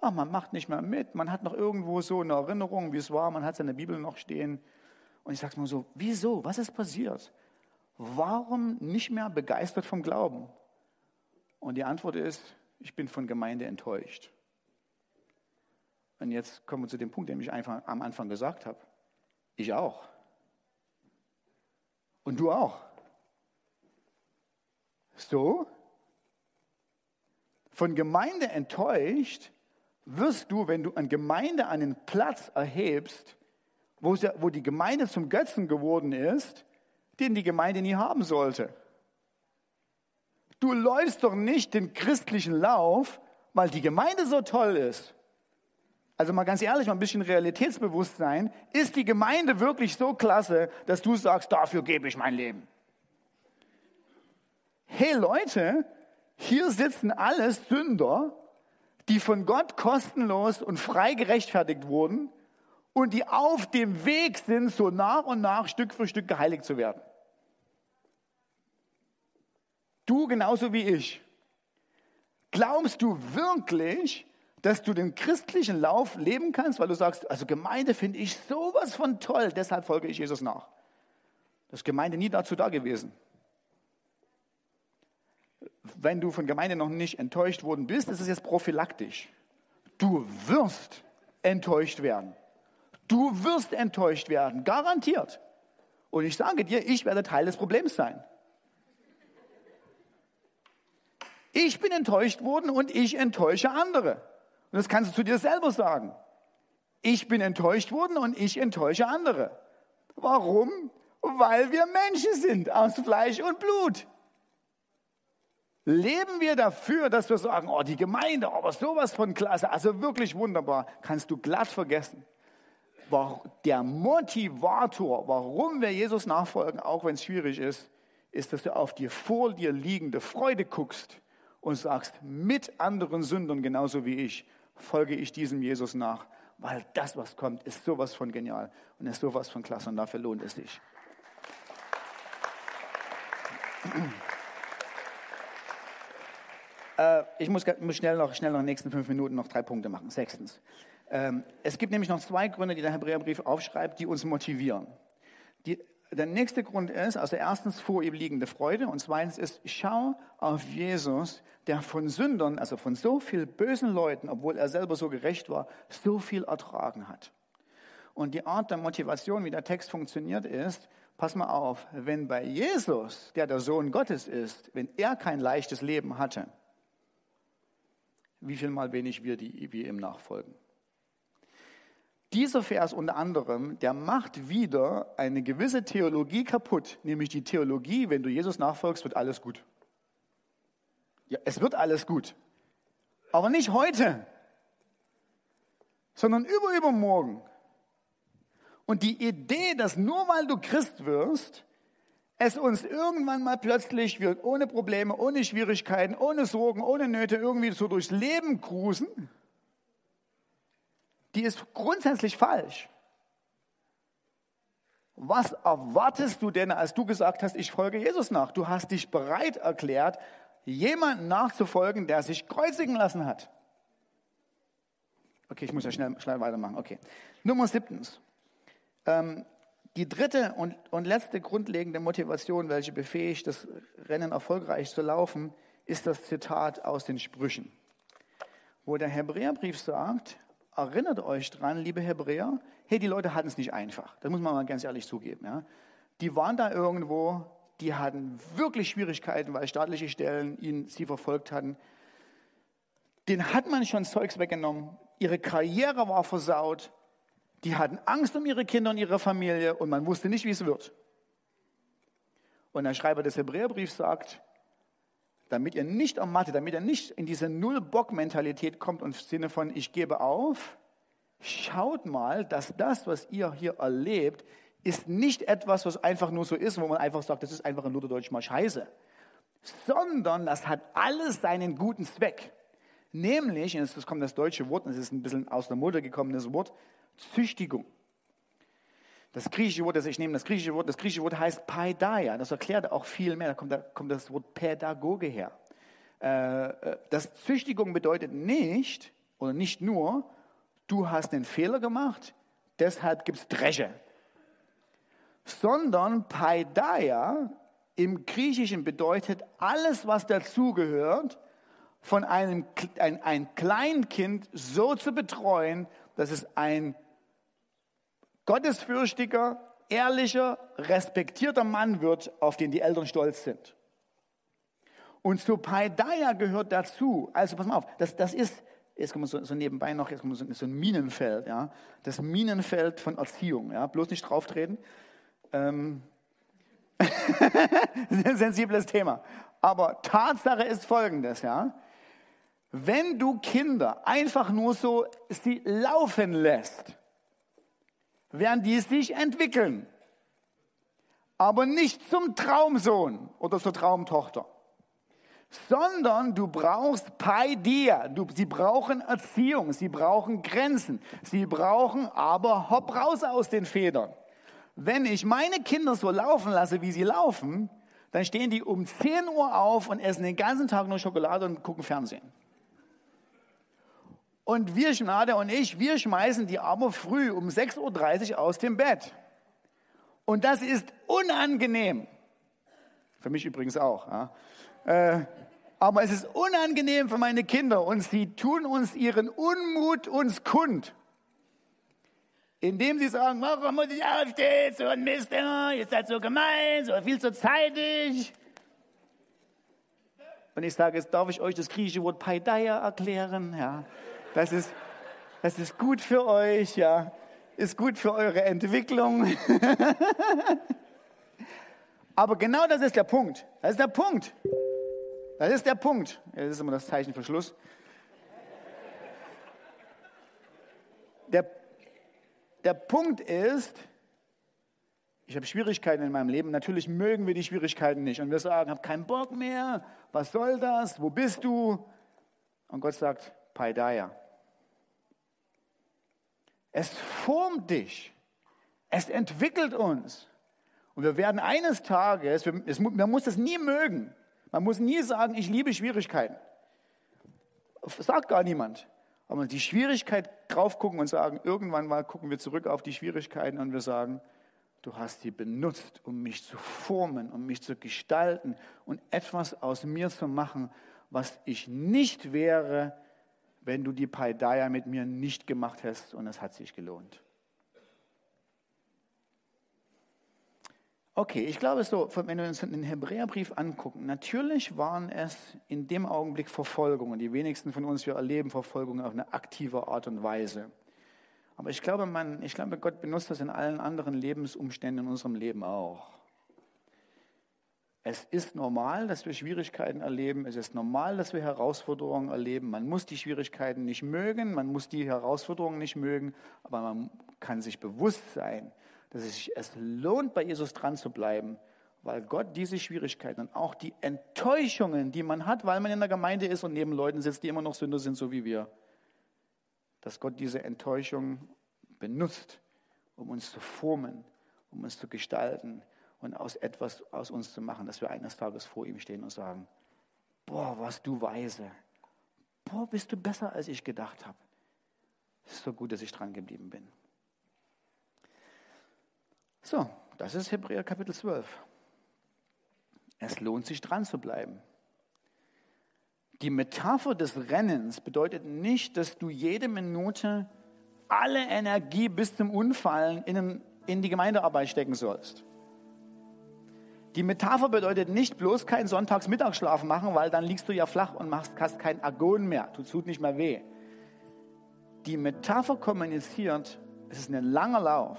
Ach, man macht nicht mehr mit, man hat noch irgendwo so eine Erinnerung, wie es war, man hat seine Bibel noch stehen. Und ich sage mal so, wieso, was ist passiert? Warum nicht mehr begeistert vom Glauben? Und die Antwort ist, ich bin von Gemeinde enttäuscht. Und jetzt kommen wir zu dem Punkt, den ich einfach am Anfang gesagt habe. Ich auch. Und du auch. So? Von Gemeinde enttäuscht wirst du, wenn du an Gemeinde einen Platz erhebst, wo die Gemeinde zum Götzen geworden ist, den die Gemeinde nie haben sollte. Du läufst doch nicht den christlichen Lauf, weil die Gemeinde so toll ist. Also mal ganz ehrlich, mal ein bisschen Realitätsbewusstsein. Ist die Gemeinde wirklich so klasse, dass du sagst, dafür gebe ich mein Leben? Hey Leute, hier sitzen alles Sünder, die von Gott kostenlos und frei gerechtfertigt wurden und die auf dem Weg sind, so nach und nach Stück für Stück geheiligt zu werden. Du genauso wie ich. Glaubst du wirklich, dass du den christlichen Lauf leben kannst, weil du sagst, also Gemeinde finde ich sowas von toll, deshalb folge ich Jesus nach. Das ist Gemeinde nie dazu da gewesen. Wenn du von Gemeinde noch nicht enttäuscht worden bist, ist es jetzt prophylaktisch. Du wirst enttäuscht werden. Du wirst enttäuscht werden, garantiert. Und ich sage dir, ich werde Teil des Problems sein. Ich bin enttäuscht worden und ich enttäusche andere. Und das kannst du zu dir selber sagen. Ich bin enttäuscht worden und ich enttäusche andere. Warum? Weil wir Menschen sind aus Fleisch und Blut. Leben wir dafür, dass wir sagen, oh, die Gemeinde, aber sowas von klasse, also wirklich wunderbar, kannst du glatt vergessen. Der Motivator, warum wir Jesus nachfolgen, auch wenn es schwierig ist, ist, dass du auf die vor dir liegende Freude guckst und sagst, mit anderen Sündern genauso wie ich, folge ich diesem Jesus nach, weil das, was kommt, ist sowas von genial und ist sowas von klasse und dafür lohnt es sich. Äh, ich muss, muss, schnell noch, schnell noch in den nächsten fünf Minuten noch drei Punkte machen. Sechstens. Ähm, es gibt nämlich noch zwei Gründe, die der Hebräerbrief aufschreibt, die uns motivieren. Die, der nächste Grund ist, also erstens vor ihm liegende Freude und zweitens ist, schau auf Jesus, der von Sündern, also von so viel bösen Leuten, obwohl er selber so gerecht war, so viel ertragen hat. Und die Art der Motivation, wie der Text funktioniert, ist, pass mal auf, wenn bei Jesus, der der Sohn Gottes ist, wenn er kein leichtes Leben hatte, wie viel mal wenig wir, die wir ihm nachfolgen. Dieser Vers unter anderem, der macht wieder eine gewisse Theologie kaputt, nämlich die Theologie, wenn du Jesus nachfolgst, wird alles gut. Ja, es wird alles gut. Aber nicht heute, sondern über übermorgen. Und die Idee, dass nur weil du Christ wirst, es uns irgendwann mal plötzlich wird, ohne Probleme, ohne Schwierigkeiten, ohne Sorgen, ohne Nöte irgendwie so durchs Leben cruisen, die ist grundsätzlich falsch. Was erwartest du denn, als du gesagt hast, ich folge Jesus nach? Du hast dich bereit erklärt, jemanden nachzufolgen, der sich kreuzigen lassen hat. Okay, ich muss ja schnell, schnell weitermachen. Okay. Nummer siebtens. Ähm, die dritte und, und letzte grundlegende Motivation, welche befähigt, das Rennen erfolgreich zu laufen, ist das Zitat aus den Sprüchen, wo der Hebräerbrief sagt, erinnert euch dran, liebe Hebräer, hey, die Leute hatten es nicht einfach. Das muss man mal ganz ehrlich zugeben. Ja. Die waren da irgendwo, die hatten wirklich Schwierigkeiten, weil staatliche Stellen ihnen sie verfolgt hatten. Den hat man schon Zeugs weggenommen. Ihre Karriere war versaut. Die hatten Angst um ihre Kinder und ihre Familie und man wusste nicht, wie es wird. Und der Schreiber des Hebräerbriefs sagt, damit ihr nicht ermattet, damit ihr nicht in diese Null-Bock-Mentalität kommt und im Sinne von, ich gebe auf, schaut mal, dass das, was ihr hier erlebt, ist nicht etwas, was einfach nur so ist, wo man einfach sagt, das ist einfach in Lutherdeutsch mal scheiße, sondern das hat alles seinen guten Zweck. Nämlich, und jetzt kommt das deutsche Wort, es ist ein bisschen aus der Mode gekommenes Wort, Züchtigung. Das griechische Wort, das ich nehme, das griechische Wort, das griechische Wort heißt Paideia. Das erklärt auch viel mehr. Da kommt, da kommt das Wort Pädagoge her. Äh, äh, das Züchtigung bedeutet nicht, oder nicht nur, du hast einen Fehler gemacht, deshalb gibt es Dresche sondern Paideia im Griechischen bedeutet alles, was dazugehört, von einem ein, ein Kleinkind so zu betreuen, dass es ein gottesfürchtiger, ehrlicher, respektierter Mann wird, auf den die Eltern stolz sind. Und zu Paideia gehört dazu, also pass mal auf, das, das ist, jetzt kommen wir so, so nebenbei noch, jetzt kommen wir so, so ein Minenfeld, ja, das Minenfeld von Erziehung, ja, bloß nicht drauftreten. Ähm, (laughs) ein sensibles Thema. Aber Tatsache ist folgendes, ja. Wenn du Kinder einfach nur so sie laufen lässt, werden die sich entwickeln. Aber nicht zum Traumsohn oder zur Traumtochter. Sondern du brauchst Paidia. Du, sie brauchen Erziehung, sie brauchen Grenzen, sie brauchen aber hopp raus aus den Federn. Wenn ich meine Kinder so laufen lasse, wie sie laufen, dann stehen die um 10 Uhr auf und essen den ganzen Tag nur Schokolade und gucken Fernsehen. Und wir, Schnade und ich, wir schmeißen die aber früh um 6.30 Uhr aus dem Bett. Und das ist unangenehm. Für mich übrigens auch. Ja. Äh, aber es ist unangenehm für meine Kinder und sie tun uns ihren Unmut uns kund indem sie sagen, warum muss ich aufstehen, so ein Mist, ihr seid so gemein, so viel zu zeitig. Und ich sage, jetzt darf ich euch das griechische Wort Paideia erklären, ja. Das ist, das ist gut für euch, ja. Ist gut für eure Entwicklung. (laughs) Aber genau das ist der Punkt. Das ist der Punkt. Das ist der Punkt. Das ist immer das Zeichen für Schluss. Der der Punkt ist, ich habe Schwierigkeiten in meinem Leben. Natürlich mögen wir die Schwierigkeiten nicht. Und wir sagen, habe keinen Bock mehr. Was soll das? Wo bist du? Und Gott sagt, Paideia. Es formt dich. Es entwickelt uns. Und wir werden eines Tages, man muss das nie mögen. Man muss nie sagen, ich liebe Schwierigkeiten. Sagt gar niemand. Aber die Schwierigkeit drauf gucken und sagen, irgendwann mal gucken wir zurück auf die Schwierigkeiten und wir sagen, du hast sie benutzt, um mich zu formen, um mich zu gestalten und etwas aus mir zu machen, was ich nicht wäre, wenn du die Paideia mit mir nicht gemacht hast und es hat sich gelohnt. Okay, ich glaube so, wenn wir uns den Hebräerbrief angucken, natürlich waren es in dem Augenblick Verfolgungen. Die wenigsten von uns, wir erleben Verfolgungen auf eine aktive Art und Weise. Aber ich glaube, man, ich glaube, Gott benutzt das in allen anderen Lebensumständen in unserem Leben auch. Es ist normal, dass wir Schwierigkeiten erleben. Es ist normal, dass wir Herausforderungen erleben. Man muss die Schwierigkeiten nicht mögen, man muss die Herausforderungen nicht mögen, aber man kann sich bewusst sein, dass es sich es lohnt, bei Jesus dran zu bleiben, weil Gott diese Schwierigkeiten und auch die Enttäuschungen, die man hat, weil man in der Gemeinde ist und neben Leuten sitzt, die immer noch Sünder sind, so wie wir, dass Gott diese Enttäuschung benutzt, um uns zu formen, um uns zu gestalten und aus etwas aus uns zu machen, dass wir eines Tages vor ihm stehen und sagen, boah, was du weise, boah, bist du besser, als ich gedacht habe. Ist so gut, dass ich dran geblieben bin. So, das ist Hebräer Kapitel 12. Es lohnt sich dran zu bleiben. Die Metapher des Rennens bedeutet nicht, dass du jede Minute alle Energie bis zum Unfallen in, in die Gemeindearbeit stecken sollst. Die Metapher bedeutet nicht bloß keinen Sonntagsmittagsschlaf machen, weil dann liegst du ja flach und machst, hast kein Agon mehr. Du tut nicht mehr weh. Die Metapher kommuniziert, es ist ein langer Lauf.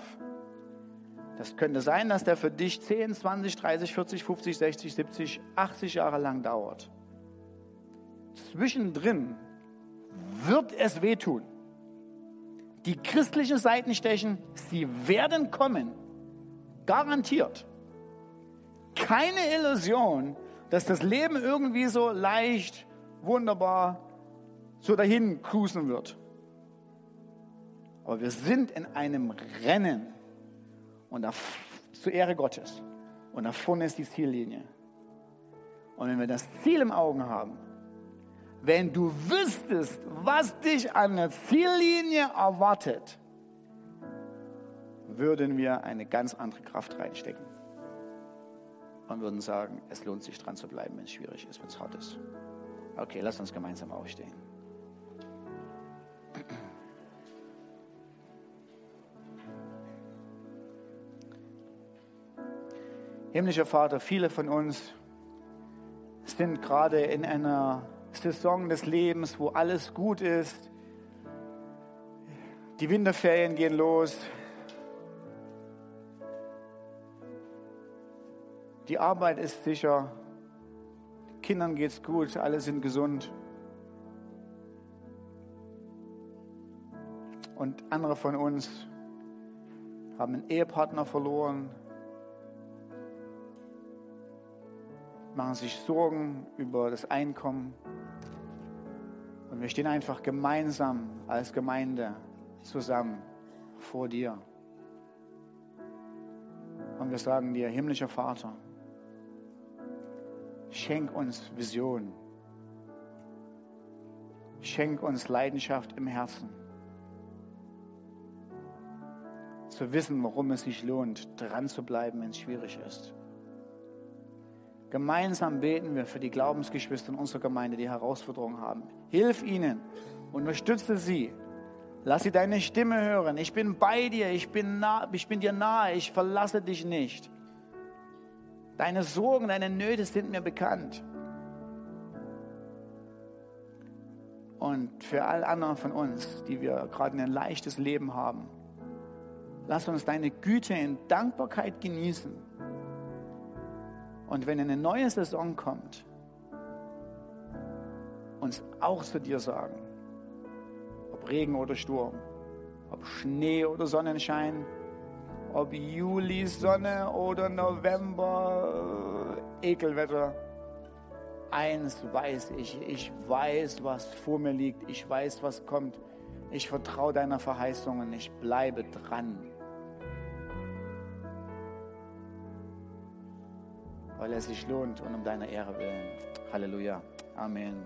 Das könnte sein, dass der für dich 10, 20, 30, 40, 50, 60, 70, 80 Jahre lang dauert. Zwischendrin wird es wehtun. Die christlichen Seitenstechen, sie werden kommen. Garantiert. Keine Illusion, dass das Leben irgendwie so leicht, wunderbar so dahin cruisen wird. Aber wir sind in einem Rennen und da, zur Ehre Gottes. Und da vorne ist die Ziellinie. Und wenn wir das Ziel im Augen haben, wenn du wüsstest, was dich an der Ziellinie erwartet, würden wir eine ganz andere Kraft reinstecken. Und würden sagen, es lohnt sich dran zu bleiben, wenn es schwierig ist, wenn es hart ist. Okay, lass uns gemeinsam aufstehen. Himmlischer Vater, viele von uns sind gerade in einer Saison des Lebens, wo alles gut ist. Die Winterferien gehen los. Die Arbeit ist sicher. Kindern geht's gut, alle sind gesund. Und andere von uns haben einen Ehepartner verloren, machen sich Sorgen über das Einkommen. Und wir stehen einfach gemeinsam als Gemeinde zusammen vor dir. Und wir sagen dir, himmlischer Vater, schenk uns Vision. Schenk uns Leidenschaft im Herzen. Zu wissen, warum es sich lohnt, dran zu bleiben, wenn es schwierig ist. Gemeinsam beten wir für die Glaubensgeschwister in unserer Gemeinde, die Herausforderungen haben. Hilf ihnen, unterstütze sie. Lass sie deine Stimme hören. Ich bin bei dir, ich bin, nah, ich bin dir nahe, ich verlasse dich nicht. Deine Sorgen, deine Nöte sind mir bekannt. Und für all anderen von uns, die wir gerade ein leichtes Leben haben, lass uns deine Güte in Dankbarkeit genießen und wenn eine neue Saison kommt, uns auch zu dir sagen, ob Regen oder Sturm, ob Schnee oder Sonnenschein, ob Juli Sonne oder November Ekelwetter. Eins weiß ich, ich weiß, was vor mir liegt, ich weiß, was kommt. Ich vertraue deiner Verheißung und ich bleibe dran. weil er sich lohnt und um deine Ehre willen. Halleluja. Amen.